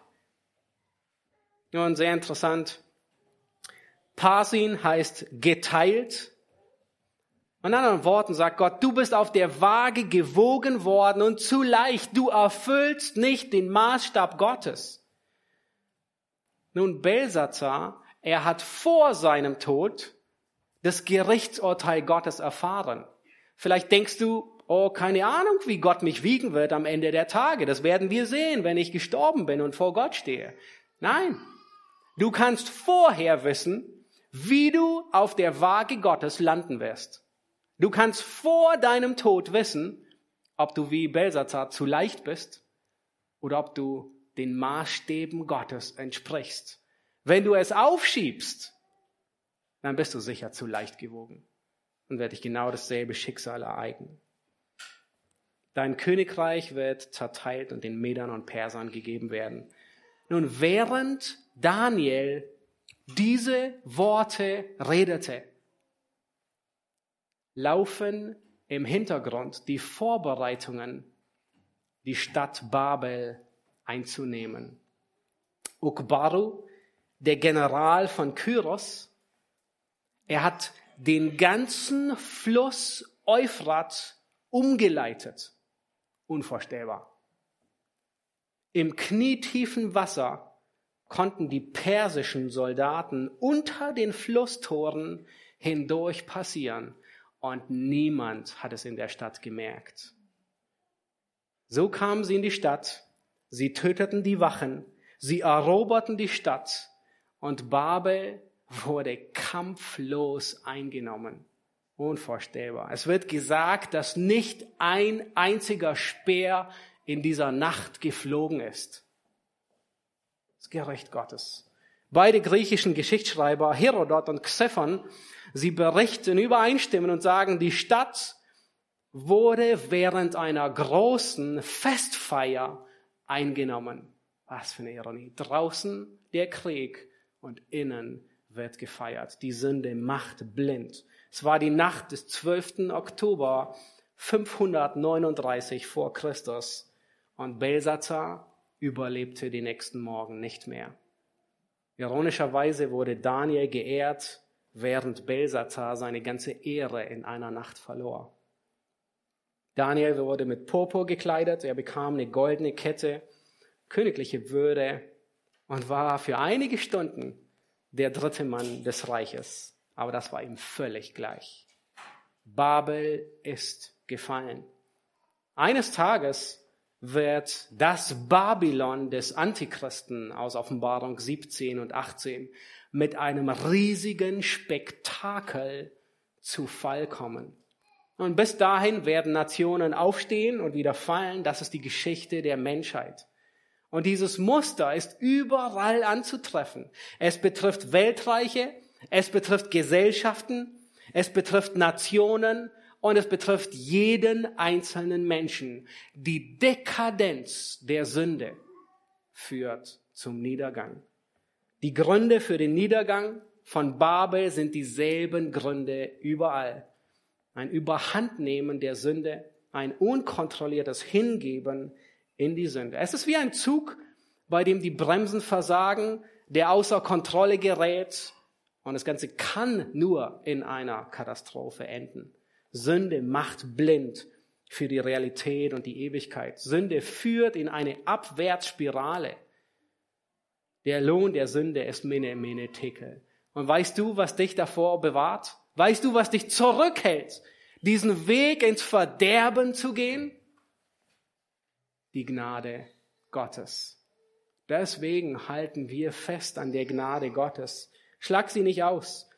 Nun, sehr interessant. Parsin heißt geteilt. In anderen Worten sagt Gott, du bist auf der Waage gewogen worden und zu leicht, du erfüllst nicht den Maßstab Gottes. Nun, Belsazar, er hat vor seinem Tod das Gerichtsurteil Gottes erfahren. Vielleicht denkst du, oh, keine Ahnung, wie Gott mich wiegen wird am Ende der Tage. Das werden wir sehen, wenn ich gestorben bin und vor Gott stehe. Nein, du kannst vorher wissen, wie du auf der Waage Gottes landen wirst. Du kannst vor deinem Tod wissen, ob du wie Belsazar zu leicht bist oder ob du den Maßstäben Gottes entsprichst. Wenn du es aufschiebst, dann bist du sicher zu leicht gewogen und wird dich genau dasselbe Schicksal ereignen. Dein Königreich wird zerteilt und den Medern und Persern gegeben werden. Nun, während Daniel diese Worte redete, laufen im Hintergrund die Vorbereitungen, die Stadt Babel einzunehmen. Ukbaru, der General von Kyros, er hat den ganzen Fluss Euphrat umgeleitet. Unvorstellbar. Im knietiefen Wasser konnten die persischen Soldaten unter den Flusstoren hindurch passieren und niemand hat es in der Stadt gemerkt. So kamen sie in die Stadt, sie töteten die Wachen, sie eroberten die Stadt und Babel wurde kampflos eingenommen. Unvorstellbar. Es wird gesagt, dass nicht ein einziger Speer in dieser Nacht geflogen ist. Das Gericht Gottes. Beide griechischen Geschichtsschreiber, Herodot und Xephon, sie berichten übereinstimmen und sagen, die Stadt wurde während einer großen Festfeier eingenommen. Was für eine Ironie. Draußen der Krieg und innen wird gefeiert. Die Sünde macht blind. Es war die Nacht des 12. Oktober 539 vor Christus und Belsazar überlebte die nächsten Morgen nicht mehr. Ironischerweise wurde Daniel geehrt, während Belsazar seine ganze Ehre in einer Nacht verlor. Daniel wurde mit Purpur gekleidet, er bekam eine goldene Kette, königliche Würde und war für einige Stunden der dritte Mann des Reiches. Aber das war ihm völlig gleich. Babel ist gefallen. Eines Tages wird das Babylon des Antichristen aus Offenbarung 17 und 18 mit einem riesigen Spektakel zu Fall kommen. Und bis dahin werden Nationen aufstehen und wieder fallen. Das ist die Geschichte der Menschheit. Und dieses Muster ist überall anzutreffen. Es betrifft Weltreiche, es betrifft Gesellschaften, es betrifft Nationen und es betrifft jeden einzelnen Menschen. Die Dekadenz der Sünde führt zum Niedergang. Die Gründe für den Niedergang von Babel sind dieselben Gründe überall. Ein Überhandnehmen der Sünde, ein unkontrolliertes Hingeben in die Sünde. Es ist wie ein Zug, bei dem die Bremsen versagen, der außer Kontrolle gerät und das Ganze kann nur in einer Katastrophe enden. Sünde macht blind für die Realität und die Ewigkeit. Sünde führt in eine Abwärtsspirale. Der Lohn der Sünde ist Mene, Mene, Tekel. Und weißt du, was dich davor bewahrt? Weißt du, was dich zurückhält, diesen Weg ins Verderben zu gehen? Die Gnade Gottes. Deswegen halten wir fest an der Gnade Gottes. Schlag sie nicht aus.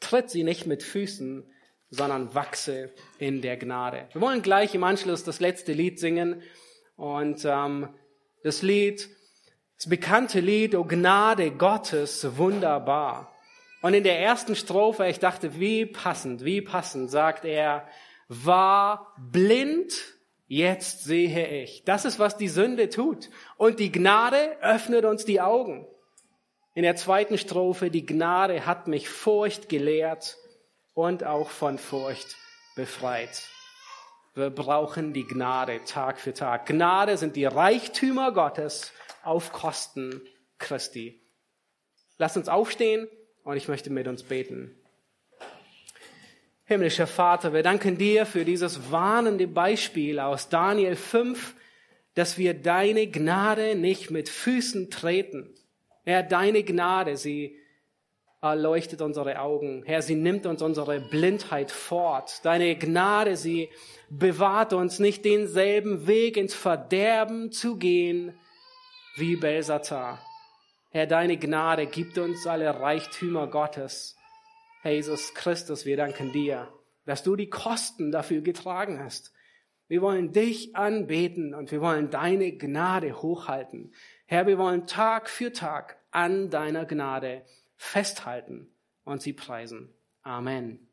Tritt sie nicht mit Füßen, sondern wachse in der Gnade. Wir wollen gleich im Anschluss das letzte Lied singen. Und ähm, das Lied, das bekannte Lied, O Gnade Gottes, wunderbar. Und in der ersten Strophe, ich dachte, wie passend, wie passend, sagt er, war blind, jetzt sehe ich. Das ist, was die Sünde tut. Und die Gnade öffnet uns die Augen. In der zweiten Strophe, die Gnade hat mich Furcht gelehrt und auch von Furcht befreit. Wir brauchen die Gnade Tag für Tag. Gnade sind die Reichtümer Gottes auf Kosten Christi. Lasst uns aufstehen und ich möchte mit uns beten. Himmlischer Vater, wir danken dir für dieses warnende Beispiel aus Daniel 5, dass wir deine Gnade nicht mit Füßen treten. Herr, deine Gnade, sie erleuchtet unsere Augen. Herr, sie nimmt uns unsere Blindheit fort. Deine Gnade, sie bewahrt uns nicht denselben Weg ins Verderben zu gehen wie Belsazar. Herr, deine Gnade gibt uns alle Reichtümer Gottes. Herr Jesus Christus, wir danken dir, dass du die Kosten dafür getragen hast. Wir wollen dich anbeten und wir wollen deine Gnade hochhalten. Herr, wir wollen Tag für Tag an deiner Gnade festhalten und sie preisen. Amen.